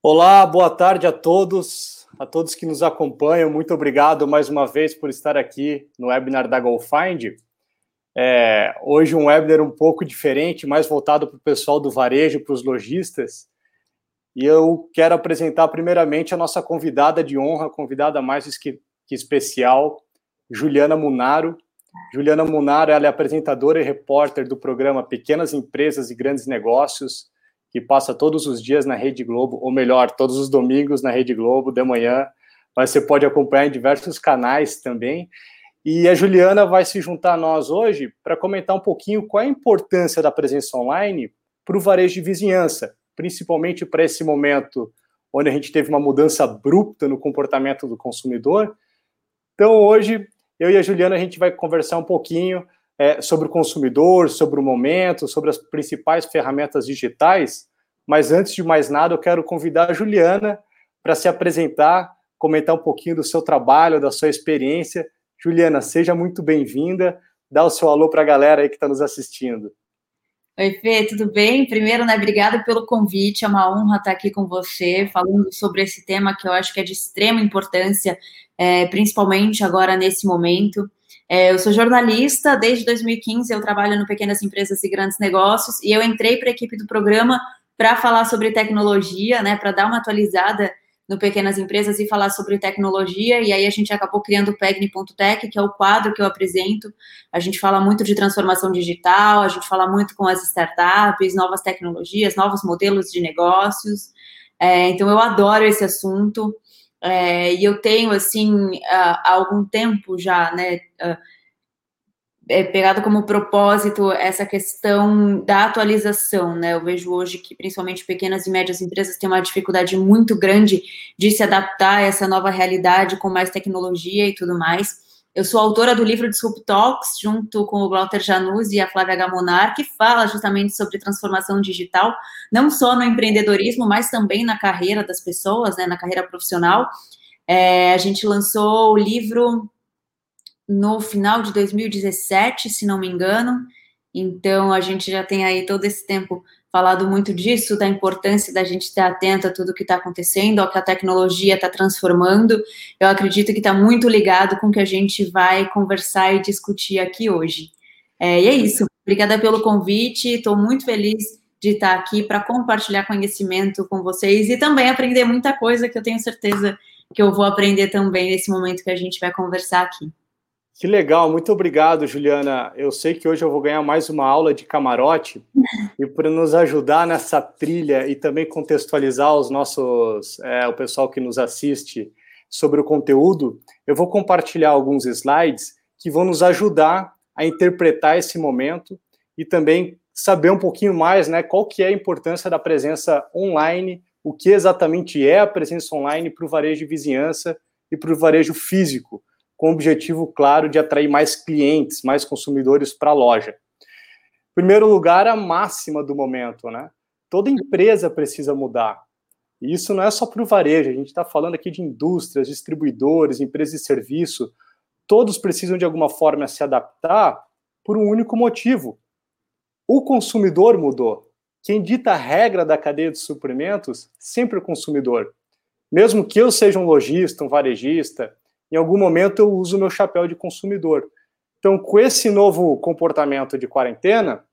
Olá, boa tarde a todos, a todos que nos acompanham. Muito obrigado mais uma vez por estar aqui no webinar da GoFind. É, hoje um webinar um pouco diferente, mais voltado para o pessoal do varejo, para os lojistas. E eu quero apresentar primeiramente a nossa convidada de honra, convidada mais que, especial, Juliana Munaro. Juliana Munaro ela é apresentadora e repórter do programa Pequenas Empresas e Grandes Negócios, que passa todos os dias na Rede Globo, ou melhor, todos os domingos na Rede Globo, de manhã, mas você pode acompanhar em diversos canais também. E a Juliana vai se juntar a nós hoje para comentar um pouquinho qual é a importância da presença online para o varejo de vizinhança, principalmente para esse momento onde a gente teve uma mudança abrupta no comportamento do consumidor. Então, hoje, eu e a Juliana, a gente vai conversar um pouquinho é, sobre o consumidor, sobre o momento, sobre as principais ferramentas digitais. Mas antes de mais nada, eu quero convidar a Juliana para se apresentar, comentar um pouquinho do seu trabalho, da sua experiência. Juliana, seja muito bem-vinda. Dá o seu alô para a galera aí que está nos assistindo. Oi, Fê, tudo bem? Primeiro, né, obrigada pelo convite, é uma honra estar aqui com você, falando sobre esse tema que eu acho que é de extrema importância, é, principalmente agora nesse momento. É, eu sou jornalista, desde 2015 eu trabalho no Pequenas Empresas e Grandes Negócios, e eu entrei para a equipe do programa para falar sobre tecnologia, né, para dar uma atualizada no Pequenas Empresas e falar sobre tecnologia, e aí a gente acabou criando o Pegni.tech, que é o quadro que eu apresento. A gente fala muito de transformação digital, a gente fala muito com as startups, novas tecnologias, novos modelos de negócios. É, então eu adoro esse assunto. É, e eu tenho, assim, há algum tempo já, né, é, pegado como propósito essa questão da atualização, né? Eu vejo hoje que principalmente pequenas e médias empresas têm uma dificuldade muito grande de se adaptar a essa nova realidade com mais tecnologia e tudo mais. Eu sou autora do livro Disrupt Talks, junto com o Walter Januzzi e a Flávia Gamonar, que fala justamente sobre transformação digital, não só no empreendedorismo, mas também na carreira das pessoas, né, na carreira profissional. É, a gente lançou o livro no final de 2017, se não me engano, então a gente já tem aí todo esse tempo falado muito disso, da importância da gente estar atento a tudo que está acontecendo, ao que a tecnologia está transformando. Eu acredito que está muito ligado com o que a gente vai conversar e discutir aqui hoje. É, e é isso. Obrigada pelo convite. Estou muito feliz de estar aqui para compartilhar conhecimento com vocês e também aprender muita coisa que eu tenho certeza que eu vou aprender também nesse momento que a gente vai conversar aqui. Que legal, muito obrigado, Juliana. Eu sei que hoje eu vou ganhar mais uma aula de camarote e para nos ajudar nessa trilha e também contextualizar os nossos, é, o pessoal que nos assiste sobre o conteúdo, eu vou compartilhar alguns slides que vão nos ajudar a interpretar esse momento e também saber um pouquinho mais, né, qual que é a importância da presença online, o que exatamente é a presença online para o varejo de vizinhança e para o varejo físico com o objetivo claro de atrair mais clientes, mais consumidores para a loja. Em primeiro lugar, a máxima do momento, né? Toda empresa precisa mudar. E isso não é só para o varejo, a gente está falando aqui de indústrias, distribuidores, empresas de serviço. Todos precisam, de alguma forma, se adaptar por um único motivo. O consumidor mudou. Quem dita a regra da cadeia de suprimentos sempre o consumidor. Mesmo que eu seja um lojista, um varejista, em algum momento eu uso meu chapéu de consumidor. Então, com esse novo comportamento de quarentena,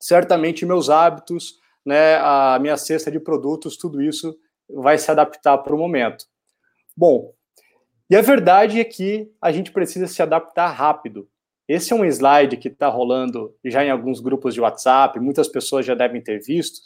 certamente meus hábitos, né, a minha cesta de produtos, tudo isso vai se adaptar para o momento. Bom, e a verdade é que a gente precisa se adaptar rápido. Esse é um slide que está rolando já em alguns grupos de WhatsApp, muitas pessoas já devem ter visto,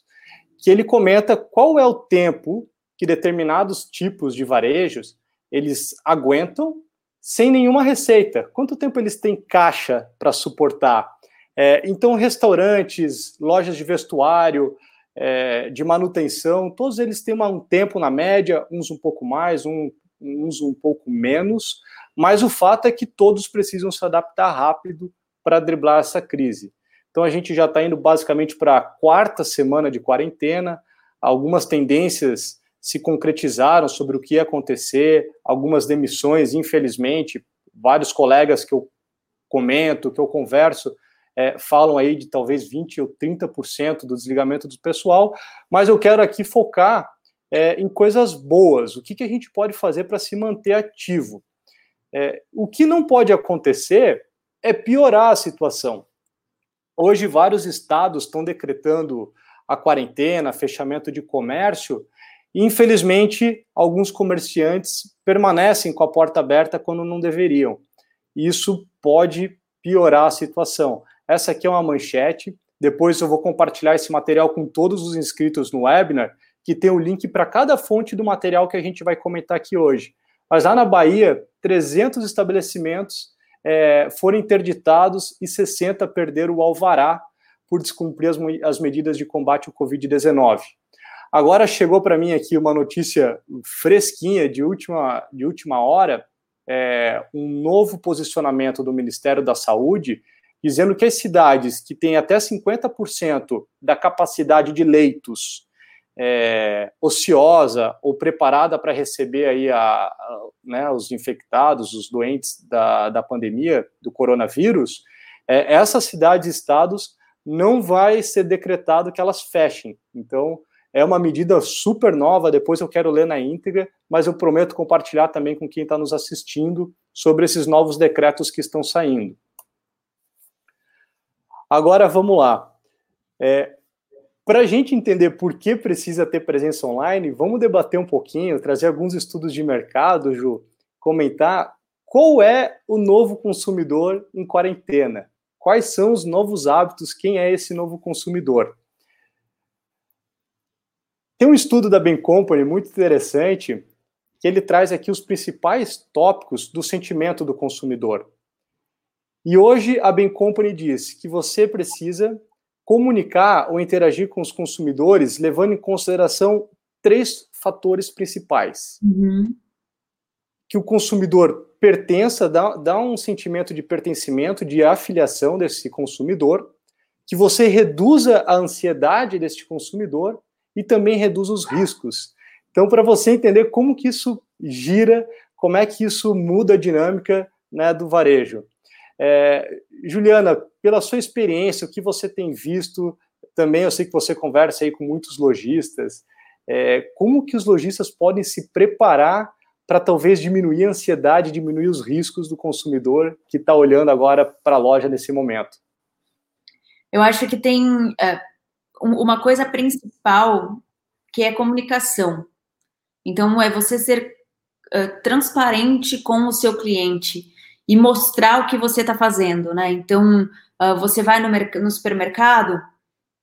que ele comenta qual é o tempo que determinados tipos de varejos eles aguentam sem nenhuma receita. Quanto tempo eles têm caixa para suportar? É, então, restaurantes, lojas de vestuário, é, de manutenção, todos eles têm uma, um tempo na média, uns um pouco mais, um, uns um pouco menos, mas o fato é que todos precisam se adaptar rápido para driblar essa crise. Então, a gente já está indo basicamente para a quarta semana de quarentena, algumas tendências se concretizaram sobre o que ia acontecer, algumas demissões, infelizmente, vários colegas que eu comento, que eu converso, é, falam aí de talvez 20 ou 30% do desligamento do pessoal, mas eu quero aqui focar é, em coisas boas. O que, que a gente pode fazer para se manter ativo? É, o que não pode acontecer é piorar a situação. Hoje, vários estados estão decretando a quarentena, fechamento de comércio, infelizmente alguns comerciantes permanecem com a porta aberta quando não deveriam. Isso pode piorar a situação. Essa aqui é uma manchete. Depois eu vou compartilhar esse material com todos os inscritos no webinar, que tem o link para cada fonte do material que a gente vai comentar aqui hoje. Mas lá na Bahia, 300 estabelecimentos é, foram interditados e 60 perderam o alvará por descumprir as, as medidas de combate ao Covid-19. Agora chegou para mim aqui uma notícia fresquinha de última, de última hora, é, um novo posicionamento do Ministério da Saúde, dizendo que as cidades que têm até 50% da capacidade de leitos é, ociosa ou preparada para receber aí a, a, né, os infectados, os doentes da, da pandemia, do coronavírus, é, essas cidades e estados não vai ser decretado que elas fechem. Então, é uma medida super nova, depois eu quero ler na íntegra, mas eu prometo compartilhar também com quem está nos assistindo sobre esses novos decretos que estão saindo. Agora vamos lá. É, Para a gente entender por que precisa ter presença online, vamos debater um pouquinho, trazer alguns estudos de mercado, Ju, comentar qual é o novo consumidor em quarentena. Quais são os novos hábitos? Quem é esse novo consumidor? Tem um estudo da Ben Company muito interessante que ele traz aqui os principais tópicos do sentimento do consumidor. E hoje a Ben Company diz que você precisa comunicar ou interagir com os consumidores levando em consideração três fatores principais. Uhum. Que o consumidor pertença, dá, dá um sentimento de pertencimento, de afiliação desse consumidor, que você reduza a ansiedade deste consumidor e também reduz os riscos. Então, para você entender como que isso gira, como é que isso muda a dinâmica né, do varejo. É, Juliana, pela sua experiência, o que você tem visto, também eu sei que você conversa aí com muitos lojistas, é, como que os lojistas podem se preparar para talvez diminuir a ansiedade, diminuir os riscos do consumidor que está olhando agora para a loja nesse momento? Eu acho que tem é, uma coisa principal que é comunicação. Então, é você ser transparente com o seu cliente e mostrar o que você está fazendo, né? Então, você vai no, no, supermercado,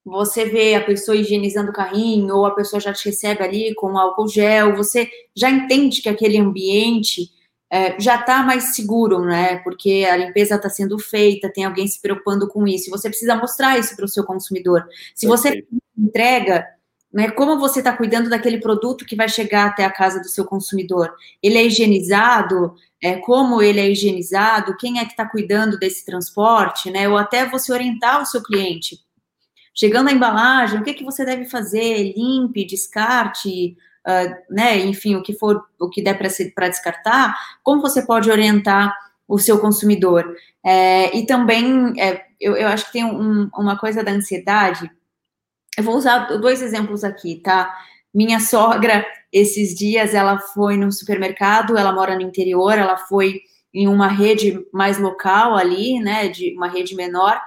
você vê a pessoa higienizando o carrinho, ou a pessoa já te recebe ali com álcool gel, você já entende que aquele ambiente é, já está mais seguro, né? Porque a limpeza está sendo feita, tem alguém se preocupando com isso. Você precisa mostrar isso para o seu consumidor. Se você entrega, né, como você está cuidando daquele produto que vai chegar até a casa do seu consumidor? Ele é higienizado? É, como ele é higienizado? Quem é que está cuidando desse transporte? Né? Ou até você orientar o seu cliente. Chegando a embalagem, o que, que você deve fazer? Limpe, descarte, uh, né, enfim, o que for, o que der para descartar, como você pode orientar o seu consumidor? É, e também, é, eu, eu, acho que tem um, uma coisa da ansiedade. Eu vou usar dois exemplos aqui, tá? Minha sogra, esses dias, ela foi no supermercado, ela mora no interior, ela foi em uma rede mais local ali, né, de uma rede menor,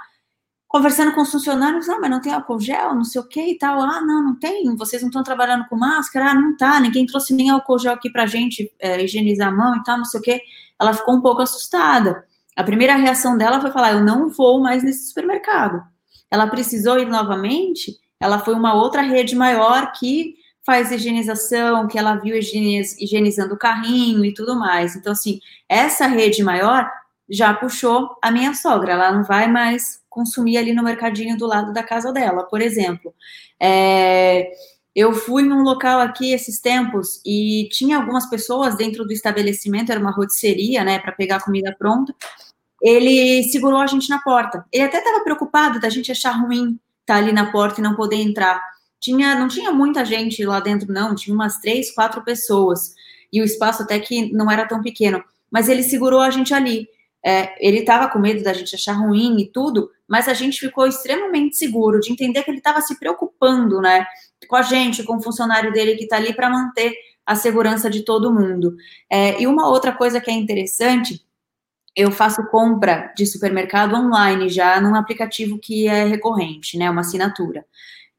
conversando com os funcionários, ah, mas não tem álcool gel, não sei o que e tal. Ah, não, não tem, vocês não estão trabalhando com máscara? Ah, não tá, ninguém trouxe nem álcool gel aqui pra gente é, higienizar a mão e tal, não sei o que. Ela ficou um pouco assustada. A primeira reação dela foi falar, eu não vou mais nesse supermercado. Ela precisou ir novamente, ela foi uma outra rede maior que faz higienização, que ela viu higienizando o carrinho e tudo mais. Então, assim, essa rede maior já puxou a minha sogra, ela não vai mais consumir ali no mercadinho do lado da casa dela, por exemplo. É, eu fui num local aqui esses tempos e tinha algumas pessoas dentro do estabelecimento, era uma rotisseria, né, para pegar comida pronta. Ele segurou a gente na porta. Ele até estava preocupado da gente achar ruim estar tá ali na porta e não poder entrar. Tinha, não tinha muita gente lá dentro, não, tinha umas três, quatro pessoas. E o espaço até que não era tão pequeno. Mas ele segurou a gente ali. É, ele estava com medo da gente achar ruim e tudo, mas a gente ficou extremamente seguro de entender que ele estava se preocupando, né, com a gente, com o funcionário dele que está ali para manter a segurança de todo mundo. É, e uma outra coisa que é interessante, eu faço compra de supermercado online já num aplicativo que é recorrente, né, uma assinatura.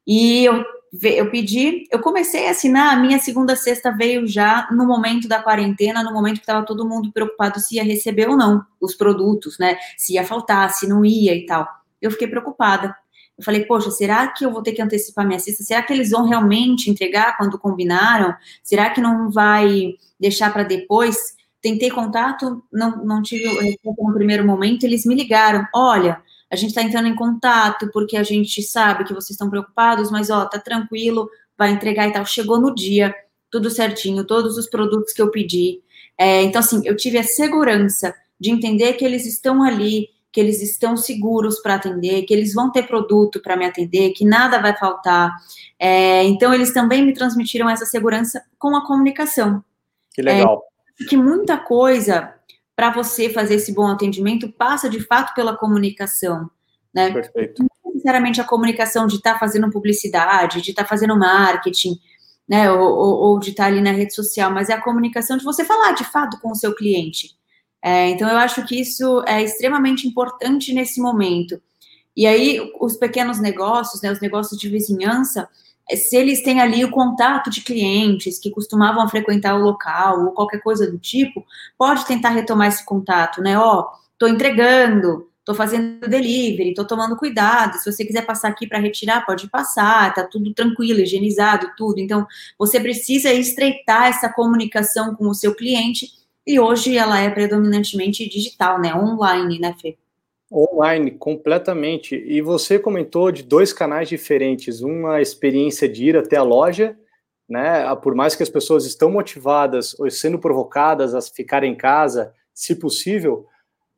E eu, eu pedi, eu comecei a assinar, a minha segunda sexta veio já no momento da quarentena, no momento que estava todo mundo preocupado se ia receber ou não os produtos, né, se ia faltar, se não ia e tal. Eu fiquei preocupada. Eu falei, poxa, será que eu vou ter que antecipar minha cesta? Será que eles vão realmente entregar quando combinaram? Será que não vai deixar para depois? Tentei contato, não, não tive resposta no primeiro momento. Eles me ligaram: olha, a gente está entrando em contato porque a gente sabe que vocês estão preocupados, mas ó, tá tranquilo, vai entregar e tal. Chegou no dia, tudo certinho, todos os produtos que eu pedi. É, então, assim, eu tive a segurança de entender que eles estão ali, que eles estão seguros para atender, que eles vão ter produto para me atender, que nada vai faltar. É, então, eles também me transmitiram essa segurança com a comunicação. Que legal. É, que muita coisa para você fazer esse bom atendimento passa de fato pela comunicação. Né? Perfeito. Não necessariamente a comunicação de estar tá fazendo publicidade, de estar tá fazendo marketing, né, ou, ou, ou de estar tá ali na rede social, mas é a comunicação de você falar de fato com o seu cliente. É, então, eu acho que isso é extremamente importante nesse momento. E aí, os pequenos negócios, né, os negócios de vizinhança, é, se eles têm ali o contato de clientes que costumavam frequentar o local ou qualquer coisa do tipo, pode tentar retomar esse contato, né? Ó, tô entregando, tô fazendo delivery, tô tomando cuidado. Se você quiser passar aqui para retirar, pode passar, tá tudo tranquilo, higienizado, tudo. Então, você precisa estreitar essa comunicação com o seu cliente e hoje ela é predominantemente digital, né? Online, né, Fê? Online, completamente. E você comentou de dois canais diferentes. Uma experiência de ir até a loja, né? Ah, por mais que as pessoas estão motivadas ou sendo provocadas a ficar em casa, se possível,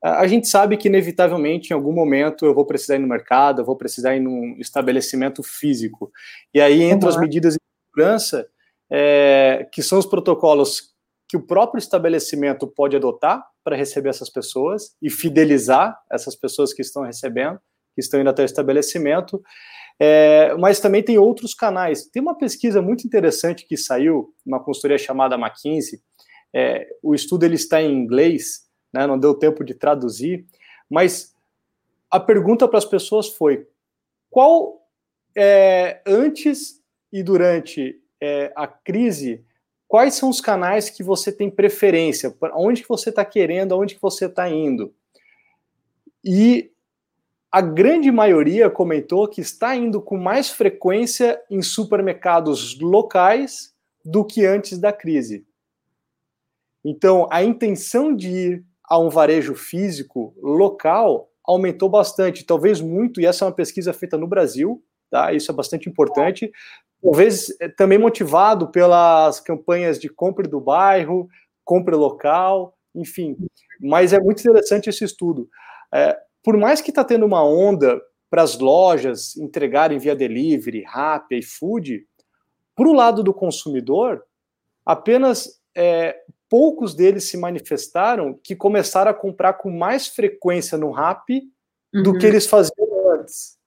a gente sabe que inevitavelmente em algum momento eu vou precisar ir no mercado, eu vou precisar ir num estabelecimento físico. E aí entre uhum. as medidas de segurança, é, que são os protocolos que o próprio estabelecimento pode adotar para receber essas pessoas e fidelizar essas pessoas que estão recebendo, que estão indo até o estabelecimento. É, mas também tem outros canais. Tem uma pesquisa muito interessante que saiu, uma consultoria chamada McKinsey. É, o estudo ele está em inglês, né, não deu tempo de traduzir, mas a pergunta para as pessoas foi: qual é, antes e durante é, a crise quais são os canais que você tem preferência, onde que você está querendo, aonde que você está indo. E a grande maioria comentou que está indo com mais frequência em supermercados locais do que antes da crise. Então, a intenção de ir a um varejo físico local aumentou bastante, talvez muito, e essa é uma pesquisa feita no Brasil, tá? Isso é bastante importante, talvez eh, também motivado pelas campanhas de compra do bairro, compra local, enfim. Mas é muito interessante esse estudo. É, por mais que está tendo uma onda para as lojas entregarem via delivery, Rappi, food, para o lado do consumidor, apenas é, poucos deles se manifestaram que começaram a comprar com mais frequência no Rappi uhum. do que eles faziam antes.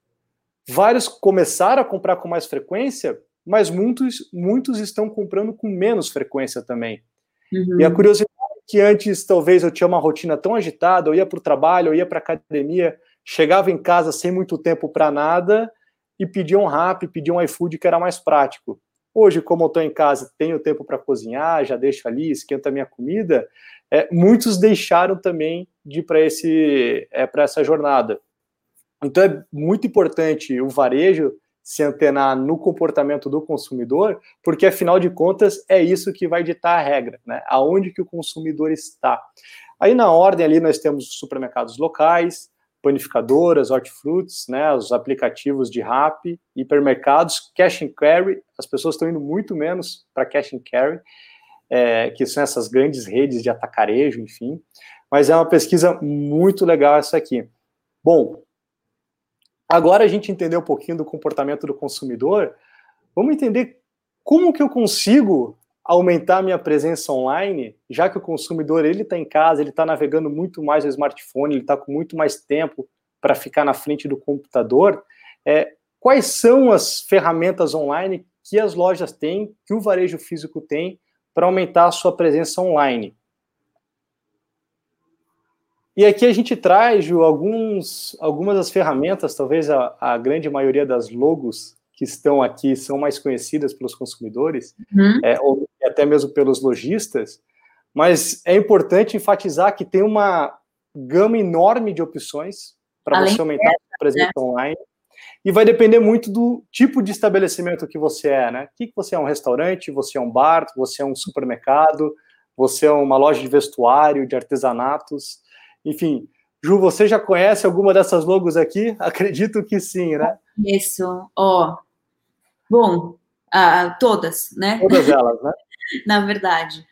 Vários começaram a comprar com mais frequência mas muitos, muitos estão comprando com menos frequência também. Uhum. E a curiosidade é que antes talvez eu tinha uma rotina tão agitada, eu ia para o trabalho, eu ia para a academia, chegava em casa sem muito tempo para nada e pedia um rap, pedia um iFood que era mais prático. Hoje, como eu estou em casa, tenho tempo para cozinhar, já deixo ali, esquenta a minha comida. É, muitos deixaram também de ir para é, para essa jornada. Então é muito importante o varejo se antenar no comportamento do consumidor, porque afinal de contas é isso que vai ditar a regra, né? Aonde que o consumidor está. Aí na ordem ali nós temos supermercados locais, panificadoras, hortifrutis, né, os aplicativos de rap, hipermercados, cash and carry, as pessoas estão indo muito menos para cash and carry, é, que são essas grandes redes de atacarejo, enfim. Mas é uma pesquisa muito legal essa aqui. Bom, Agora a gente entendeu um pouquinho do comportamento do consumidor, vamos entender como que eu consigo aumentar minha presença online, já que o consumidor ele está em casa, ele está navegando muito mais no smartphone, ele está com muito mais tempo para ficar na frente do computador. É, quais são as ferramentas online que as lojas têm, que o varejo físico tem para aumentar a sua presença online. E aqui a gente traz, Ju, alguns, algumas das ferramentas, talvez a, a grande maioria das logos que estão aqui são mais conhecidas pelos consumidores, uhum. é, ou até mesmo pelos lojistas, mas é importante enfatizar que tem uma gama enorme de opções para você aumentar a presença né? online. E vai depender muito do tipo de estabelecimento que você é, né? O que você é um restaurante, você é um bar, você é um supermercado, você é uma loja de vestuário, de artesanatos, enfim. Ju, você já conhece alguma dessas logos aqui? Acredito que sim, né? Isso, ó. Oh. Bom, uh, todas, né? Todas elas, né? Na verdade.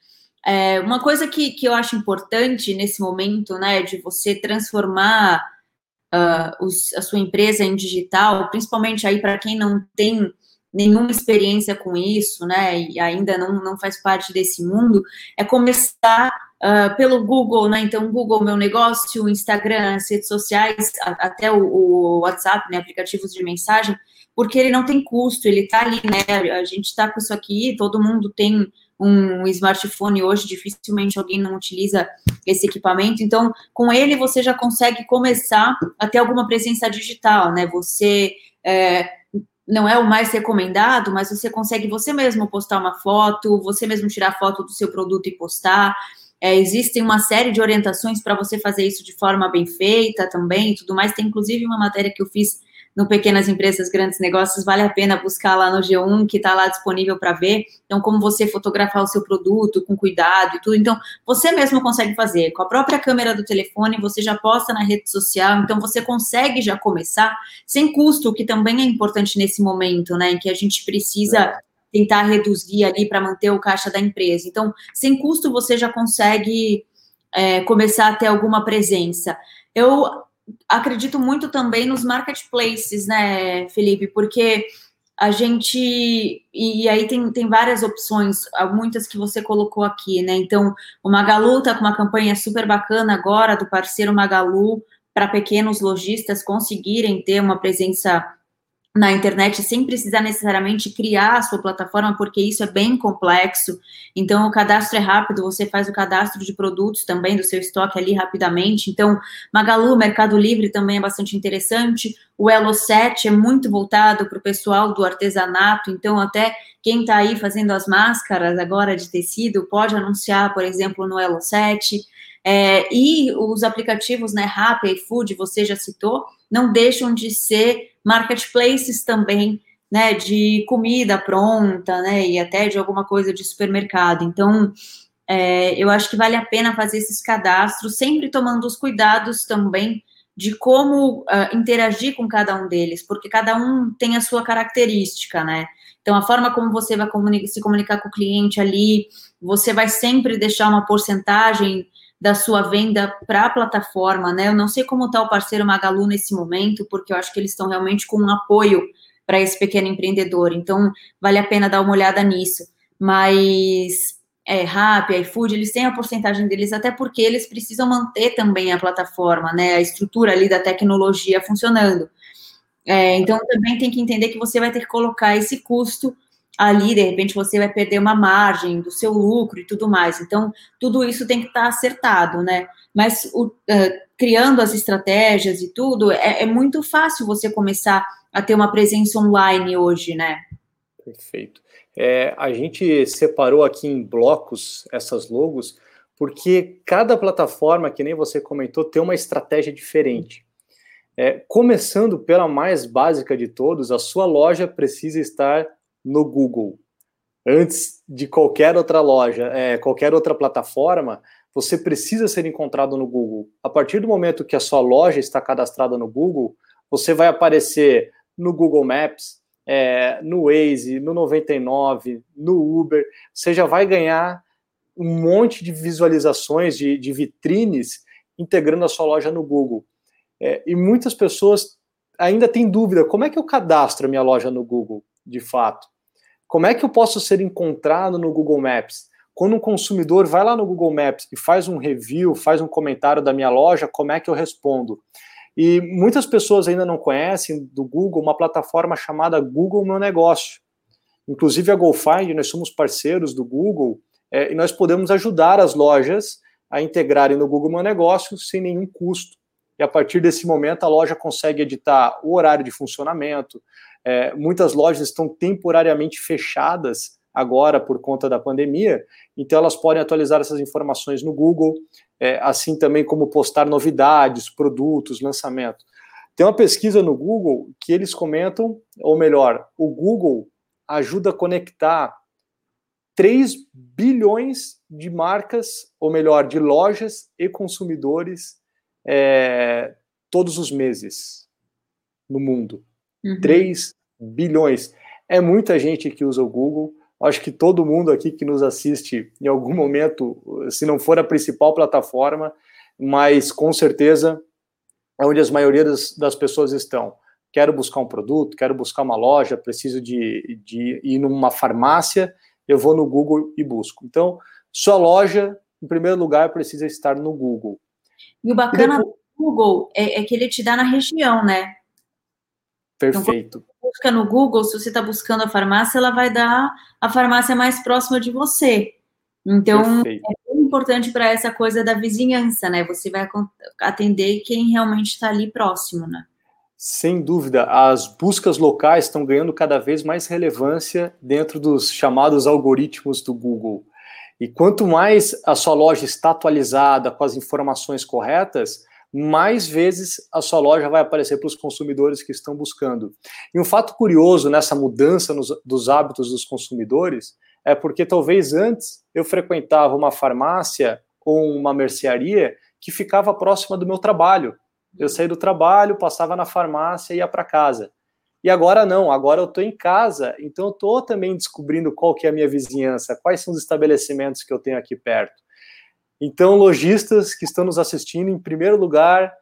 É, uma coisa que, que eu acho importante nesse momento, né, de você transformar uh, os, a sua empresa em digital, principalmente aí para quem não tem nenhuma experiência com isso, né, e ainda não, não faz parte desse mundo, é começar uh, pelo Google, né, então Google Meu Negócio, Instagram, as redes sociais, a, até o, o, WhatsApp, né, aplicativos de mensagem, porque ele não tem custo, ele está ali, né, a gente está com isso aqui, todo mundo tem um smartphone hoje, dificilmente alguém não utiliza esse equipamento. Então, com ele você já consegue começar a ter alguma presença digital, né? Você é, não é o mais recomendado, mas você consegue você mesmo postar uma foto, você mesmo tirar foto do seu produto e postar. É, existem uma série de orientações para você fazer isso de forma bem feita também e tudo mais. Tem inclusive uma matéria que eu fiz no Pequenas Empresas, Grandes Negócios, vale a pena buscar lá no G1, que está lá disponível para ver. Então, como você fotografar o seu produto com cuidado e tudo. Então, você mesmo consegue fazer. Com a própria câmera do telefone, você já posta na rede social. Então, você consegue já começar sem custo, que também é importante nesse momento, né? Em que a gente precisa tentar reduzir ali para manter o caixa da empresa. Então, sem custo, você já consegue é, começar a ter alguma presença. Eu acredito muito também nos marketplaces, né, Felipe? Porque a gente. E aí tem, tem várias opções, muitas que você colocou aqui, né? Então, o Magalu está com uma campanha super bacana agora do parceiro Magalu para pequenos lojistas conseguirem ter uma presença na internet sem precisar necessariamente criar a sua plataforma, porque isso é bem complexo. Então, o cadastro é rápido, você faz o cadastro de produtos também do seu estoque ali rapidamente. Então, Magalu, Mercado Livre também é bastante interessante. O Elo 7 é muito voltado para o pessoal do artesanato, então até quem está aí fazendo as máscaras agora de tecido pode anunciar, por exemplo, no Elo 7. É, e os aplicativos, né, Rappi, iFood, você já citou, não deixam de ser marketplaces também, né, de comida pronta, né, e até de alguma coisa de supermercado. Então, é, eu acho que vale a pena fazer esses cadastros, sempre tomando os cuidados também de como uh, interagir com cada um deles, porque cada um tem a sua característica, né? Então, a forma como você vai se comunicar com o cliente ali, você vai sempre deixar uma porcentagem da sua venda para a plataforma, né? Eu não sei como está o parceiro Magalu nesse momento, porque eu acho que eles estão realmente com um apoio para esse pequeno empreendedor. Então, vale a pena dar uma olhada nisso. Mas é, Rappi, iFood, eles têm a porcentagem deles, até porque eles precisam manter também a plataforma, né? A estrutura ali da tecnologia funcionando. É, então, também tem que entender que você vai ter que colocar esse custo ali, de repente, você vai perder uma margem do seu lucro e tudo mais. Então, tudo isso tem que estar acertado, né? Mas o, uh, criando as estratégias e tudo, é, é, muito fácil você começar a ter uma presença online hoje, né? Perfeito. É, a gente separou aqui em blocos essas logos, porque cada plataforma, que nem você comentou, tem uma estratégia diferente. É, começando pela mais básica de todos, a sua loja precisa estar no Google, antes de qualquer outra loja, é, qualquer outra plataforma, você precisa ser encontrado no Google. A partir do momento que a sua loja está cadastrada no Google, você vai aparecer no Google Maps, é, no Waze, no 99, no Uber. Você já vai ganhar um monte de visualizações, de, de vitrines, integrando a sua loja no Google. É, e muitas pessoas ainda têm dúvida: como é que eu cadastro a minha loja no Google, de fato? Como é que eu posso ser encontrado no Google Maps? Quando um consumidor vai lá no Google Maps e faz um review, faz um comentário da minha loja, como é que eu respondo? E muitas pessoas ainda não conhecem do Google uma plataforma chamada Google Meu Negócio. Inclusive a GoFind, nós somos parceiros do Google é, e nós podemos ajudar as lojas a integrarem no Google Meu Negócio sem nenhum custo. E a partir desse momento a loja consegue editar o horário de funcionamento. É, muitas lojas estão temporariamente fechadas agora por conta da pandemia, então elas podem atualizar essas informações no Google, é, assim também como postar novidades, produtos, lançamento. Tem uma pesquisa no Google que eles comentam, ou melhor, o Google ajuda a conectar 3 bilhões de marcas, ou melhor, de lojas e consumidores é, todos os meses no mundo. Uhum. 3 bilhões. É muita gente que usa o Google. Acho que todo mundo aqui que nos assiste em algum momento, se não for a principal plataforma, mas com certeza é onde as maioria das, das pessoas estão quero buscar um produto, quero buscar uma loja, preciso de, de ir numa farmácia, eu vou no Google e busco. Então, sua loja, em primeiro lugar, precisa estar no Google. E o bacana Depois... do Google é, é, que ele te dá na região, né? Perfeito. Então, busca no Google, se você está buscando a farmácia, ela vai dar a farmácia mais próxima de você. Então, Perfeito. é muito importante para essa coisa da vizinhança, né? Você vai atender quem realmente está ali próximo, né? Sem dúvida, as buscas locais estão ganhando cada vez mais relevância dentro dos chamados algoritmos do Google. E quanto mais a sua loja está atualizada com as informações corretas, mais vezes a sua loja vai aparecer para os consumidores que estão buscando. E um fato curioso nessa mudança nos, dos hábitos dos consumidores é porque talvez antes eu frequentava uma farmácia ou uma mercearia que ficava próxima do meu trabalho. Eu saí do trabalho, passava na farmácia e ia para casa. E agora não, agora eu estou em casa, então eu estou também descobrindo qual que é a minha vizinhança, quais são os estabelecimentos que eu tenho aqui perto. Então, lojistas que estão nos assistindo, em primeiro lugar,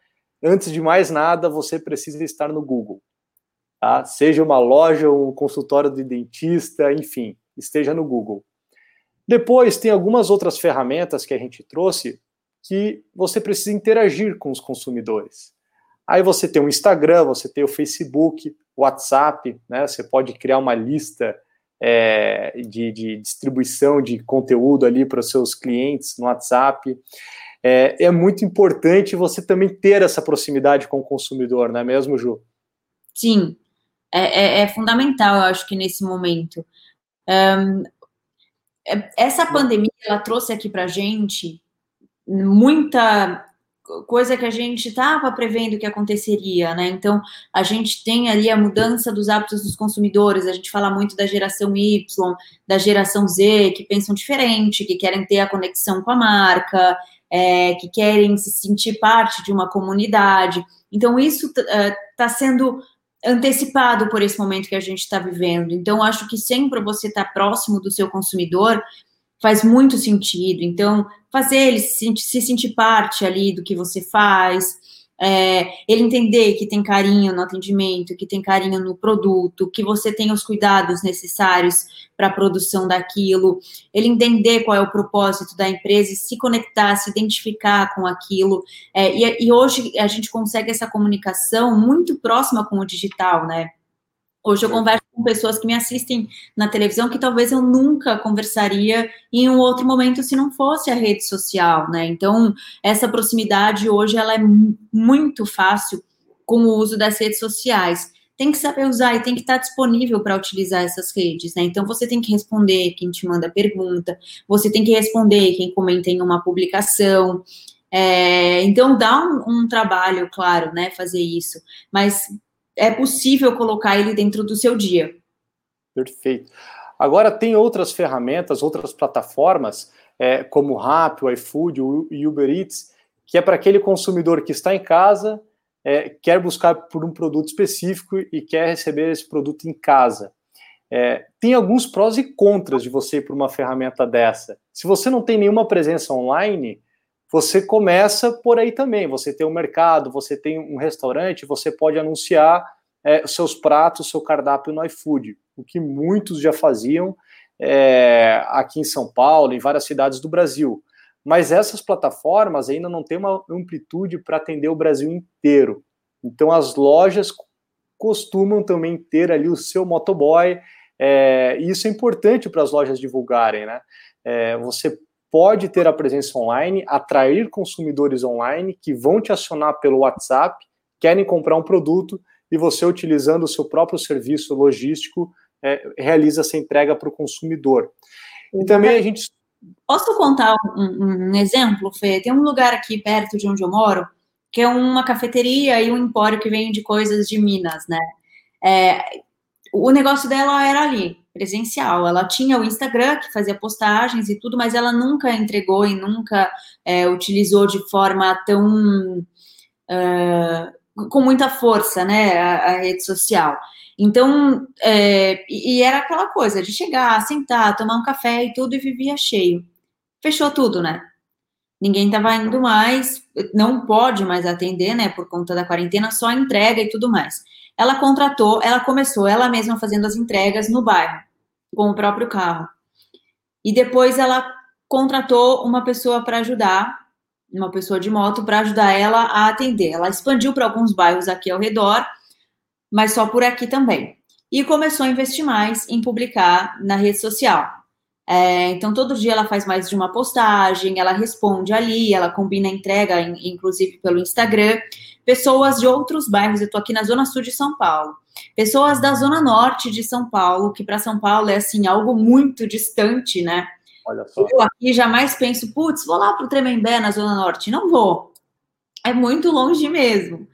antes de mais nada, você precisa estar no Google. Tá? Seja uma loja, um consultório de dentista, enfim, esteja no Google. Depois, tem algumas outras ferramentas que a gente trouxe que você precisa interagir com os consumidores. Aí você tem o Instagram, você tem o Facebook, WhatsApp, né? Você pode criar uma lista é, de, de, distribuição de conteúdo ali para os seus clientes no WhatsApp. É, é, muito importante você também ter essa proximidade com o consumidor, não é mesmo, Ju? Sim, é, é, é fundamental, eu acho que nesse momento. Um, é, essa pandemia ela trouxe aqui para gente muita coisa que a gente estava prevendo que aconteceria, né? Então, a gente tem ali a mudança dos hábitos dos consumidores, a gente fala muito da geração Y, da geração Z, que pensam diferente, que querem ter a conexão com a marca, é, que querem se sentir parte de uma comunidade. Então, isso está uh, sendo antecipado por esse momento que a gente está vivendo. Então, acho que sempre você está próximo do seu consumidor faz muito sentido. Então, fazer ele se sentir, se sentir parte ali do que você faz, é, ele entender que tem carinho no atendimento, que tem carinho no produto, que você tem os cuidados necessários para a produção daquilo, ele entender qual é o propósito da empresa e se conectar, se identificar com aquilo. É, e, e hoje a gente consegue essa comunicação muito próxima com o digital, né? Hoje eu converso com pessoas que me assistem na televisão que talvez eu nunca conversaria em um outro momento se não fosse a rede social, né? Então, essa proximidade hoje ela é muito fácil com o uso das redes sociais. Tem que saber usar e tem que estar disponível para utilizar essas redes, né? Então, você tem que responder quem te manda pergunta, você tem que responder quem comenta em uma publicação. É, então, dá um, um trabalho, claro, né, fazer isso, mas é possível colocar ele dentro do seu dia. Perfeito. Agora, tem outras ferramentas, outras plataformas, é, como o Rappi, o iFood, o Uber Eats, que é para aquele consumidor que está em casa, é, quer buscar por um produto específico e quer receber esse produto em casa. É, tem alguns prós e contras de você ir para uma ferramenta dessa. Se você não tem nenhuma presença online, você começa por aí também. Você tem um mercado, você tem um restaurante, você pode anunciar é, seus pratos, seu cardápio no iFood, o que muitos já faziam é, aqui em São Paulo, em várias cidades do Brasil. Mas essas plataformas ainda não têm uma amplitude para atender o Brasil inteiro. Então as lojas costumam também ter ali o seu motoboy, É, e isso é importante para as lojas divulgarem, né? É, você pode ter a presença online, atrair consumidores online que vão te acionar pelo WhatsApp, querem comprar um produto e você, utilizando o seu próprio serviço logístico, é, realiza essa entrega para o consumidor. E também a gente. Posso contar um, um, exemplo, Fê? Tem um lugar aqui perto de onde eu moro, que é uma cafeteria e um empório que vende coisas de Minas, né? É, o negócio dela era ali, presencial. Ela tinha o Instagram, que fazia postagens e tudo, mas ela nunca entregou e nunca é, utilizou de forma tão. Uh, com muita força, né, a, a rede social. Então, é, e era aquela coisa de chegar, sentar, tomar um café e tudo, e vivia cheio. Fechou tudo, né? Ninguém estava indo mais, não pode mais atender, né, por conta da quarentena, só entrega e tudo mais. Ela contratou, ela começou ela mesma fazendo as entregas no bairro, com o próprio carro. E depois ela contratou uma pessoa para ajudar, uma pessoa de moto, para ajudar ela a atender. Ela expandiu para alguns bairros aqui ao redor mas só por aqui também. E começou a investir mais em publicar na rede social. É, então, todo dia ela faz mais de uma postagem, ela responde ali, ela combina a entrega, inclusive pelo Instagram. Pessoas de outros bairros, eu estou aqui na Zona Sul de São Paulo. Pessoas da Zona Norte de São Paulo, que para São Paulo é assim, algo muito distante, né? Olha só. Eu aqui jamais penso, putz, vou lá para o Tremembé na Zona Norte. Não vou. É muito longe mesmo.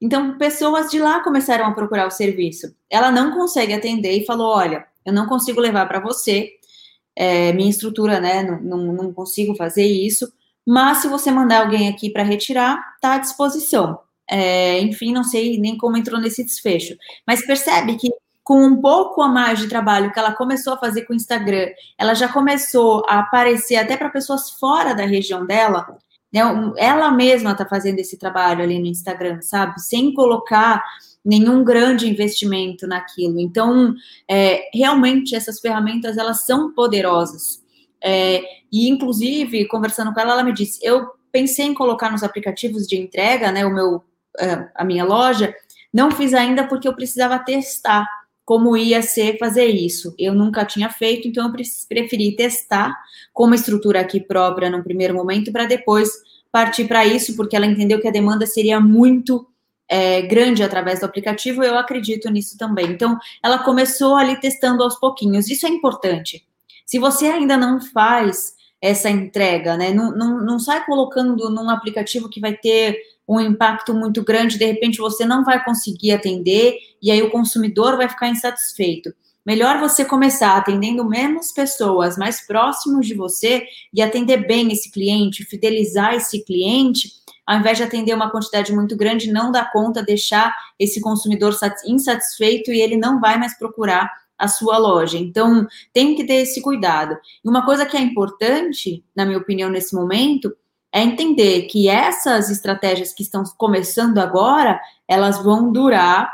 Então, pessoas de lá começaram a procurar o serviço. Ela não consegue atender e falou: Olha, eu não consigo levar para você, é, minha estrutura, né? Não, não, não, consigo fazer isso, mas se você mandar alguém aqui para retirar, está à disposição. É, enfim, não sei nem como entrou nesse desfecho, mas percebe que com um pouco a mais de trabalho que ela começou a fazer com o Instagram, ela já começou a aparecer até para pessoas fora da região dela, né? Ela mesma está fazendo esse trabalho ali no Instagram, sabe? Sem colocar nenhum grande investimento naquilo. Então, é, realmente essas ferramentas elas são poderosas. É, e inclusive conversando com ela, ela me disse: eu pensei em colocar nos aplicativos de entrega, né? O meu, a minha loja, não fiz ainda porque eu precisava testar como ia ser fazer isso. Eu nunca tinha feito, então eu preferi testar com uma estrutura aqui própria no primeiro momento, para depois partir para isso, porque ela entendeu que a demanda seria muito é, grande através do aplicativo, eu acredito nisso também. Então, ela começou ali testando aos pouquinhos, isso é importante. Se você ainda não faz essa entrega, né, não, não, não sai colocando num aplicativo que vai ter um impacto muito grande, de repente você não vai conseguir atender e aí o consumidor vai ficar insatisfeito. Melhor você começar atendendo menos pessoas mais próximos de você e atender bem esse cliente, fidelizar esse cliente, ao invés de atender uma quantidade muito grande, não dar conta, deixar esse consumidor insatisfeito e ele não vai mais procurar a sua loja. Então, tem que ter esse cuidado. E uma coisa que é importante, na minha opinião, nesse momento, é entender que essas estratégias que estão começando agora, elas vão durar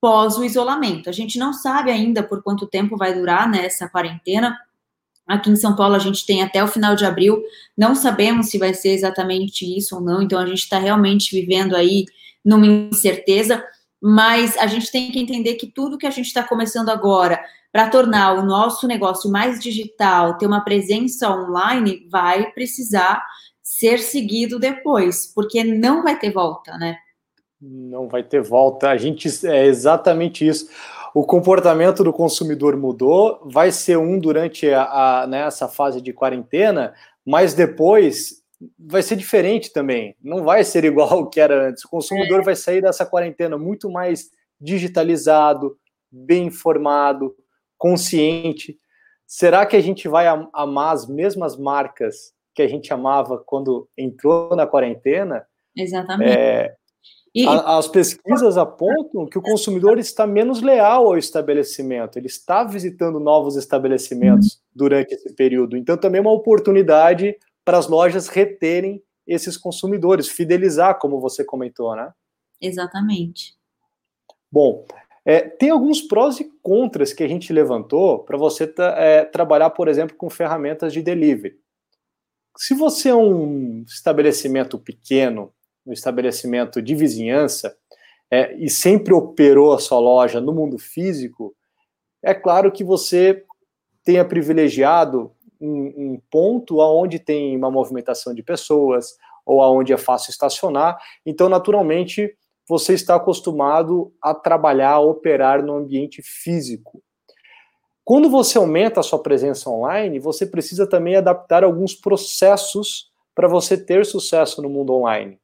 pós o isolamento. A gente não sabe ainda por quanto tempo vai durar nessa né, quarentena. Aqui em São Paulo a gente tem até o final de abril, não sabemos se vai ser exatamente isso ou não, então a gente está realmente vivendo aí numa incerteza, mas a gente tem que entender que tudo que a gente está começando agora para tornar o nosso negócio mais digital, ter uma presença online, vai precisar ser seguido depois, porque não vai ter volta, né? Não vai ter volta. A gente é exatamente isso. O comportamento do consumidor mudou, vai ser um durante a, a nessa né, fase de quarentena, mas depois vai ser diferente também. Não vai ser igual ao que era antes. O consumidor é. vai sair dessa quarentena muito mais digitalizado, bem informado, consciente. Será que a gente vai amar as mesmas marcas que a gente amava quando entrou na quarentena. Exatamente. É, e... a, as pesquisas apontam que o consumidor está menos leal ao estabelecimento, ele está visitando novos estabelecimentos uhum. durante esse período. Então, também é uma oportunidade para as lojas reterem esses consumidores, fidelizar, como você comentou, né? Exatamente. Bom, é, tem alguns prós e contras que a gente levantou para você é, trabalhar, por exemplo, com ferramentas de delivery se você é um estabelecimento pequeno, um estabelecimento de vizinhança, é, e sempre operou a sua loja no mundo físico, é claro que você tenha privilegiado um, um ponto onde tem uma movimentação de pessoas ou aonde é fácil estacionar. Então, naturalmente, você está acostumado a trabalhar, a operar no ambiente físico. Quando você aumenta a sua presença online, você precisa também adaptar alguns processos para você ter sucesso no mundo online.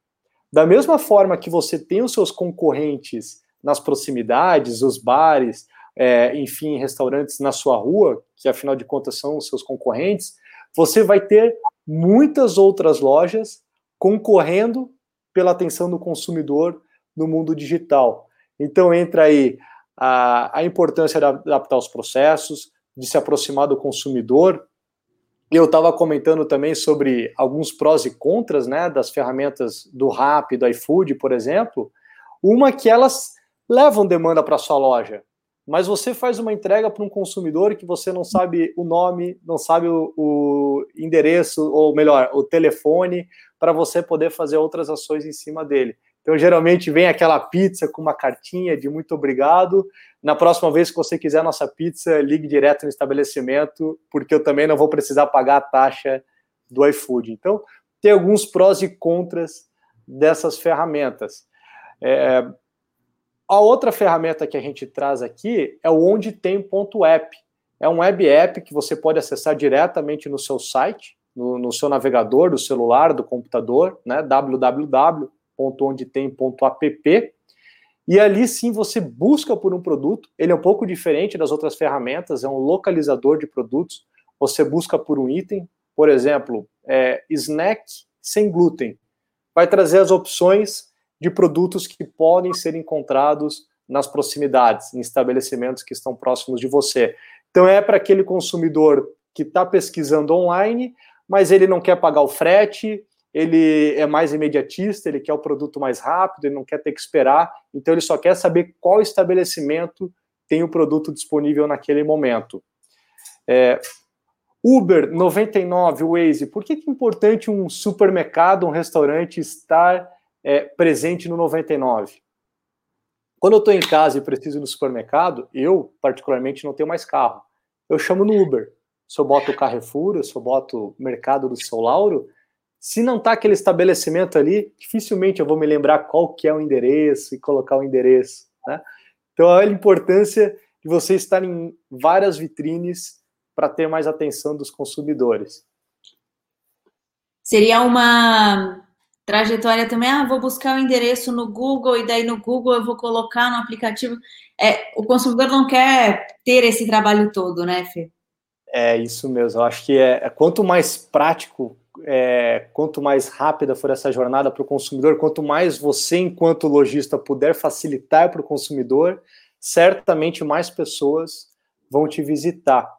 Da mesma forma que você tem os seus concorrentes nas proximidades, os bares, é, enfim, restaurantes na sua rua, que afinal de contas são os seus concorrentes, você vai ter muitas outras lojas concorrendo pela atenção do consumidor no mundo digital. Então entra aí a, a importância de adaptar os processos, de se aproximar do consumidor. Eu estava comentando também sobre alguns prós e contras né, das ferramentas do Rap, do iFood, por exemplo. Uma que elas levam demanda para sua loja mas você faz uma entrega para um consumidor que você não sabe o nome, não sabe o, o endereço, ou melhor, o telefone, para você poder fazer outras ações em cima dele. Então, geralmente vem aquela pizza com uma cartinha de muito obrigado. Na próxima vez que você quiser nossa pizza, ligue direto no estabelecimento, porque eu também não vou precisar pagar a taxa do iFood. Então, tem alguns prós e contras dessas ferramentas. É, a outra ferramenta que a gente traz aqui é o onde tem.app. É um web app que você pode acessar diretamente no seu site, no, no seu navegador, do celular, do computador, né? www.ondetem.app. E ali sim você busca por um produto. Ele é um pouco diferente das outras ferramentas, é um localizador de produtos. Você busca por um item, por exemplo, é, snack sem glúten. Vai trazer as opções de produtos que podem ser encontrados nas proximidades, em estabelecimentos que estão próximos de você. Então, é para aquele consumidor que está pesquisando online, mas ele não quer pagar o frete, ele é mais imediatista, ele quer o produto mais rápido, ele não quer ter que esperar, então ele só quer saber qual estabelecimento tem o produto disponível naquele momento. É, Uber 99, Waze, por que, é importante um supermercado, um restaurante estar é, presente no 99. Quando eu estou em casa e preciso ir no supermercado, eu, particularmente, não tenho mais carro. Eu chamo no Uber. Se eu boto o Carrefour, se eu boto o Mercado do São Lauro, se não está aquele estabelecimento ali, dificilmente eu vou me lembrar qual que é o endereço e colocar o endereço. Né? Então, a importância de você estar em várias vitrines para ter mais atenção dos consumidores. Seria uma trajetória também, ah, vou buscar o endereço no Google e daí no Google eu vou colocar no aplicativo. É, o consumidor não quer ter esse trabalho todo, né, Fê? É isso mesmo. Eu acho que é, é quanto mais prático, é, quanto mais rápida for essa jornada para o consumidor, quanto mais você, enquanto lojista, puder facilitar para o consumidor, certamente mais pessoas vão te visitar.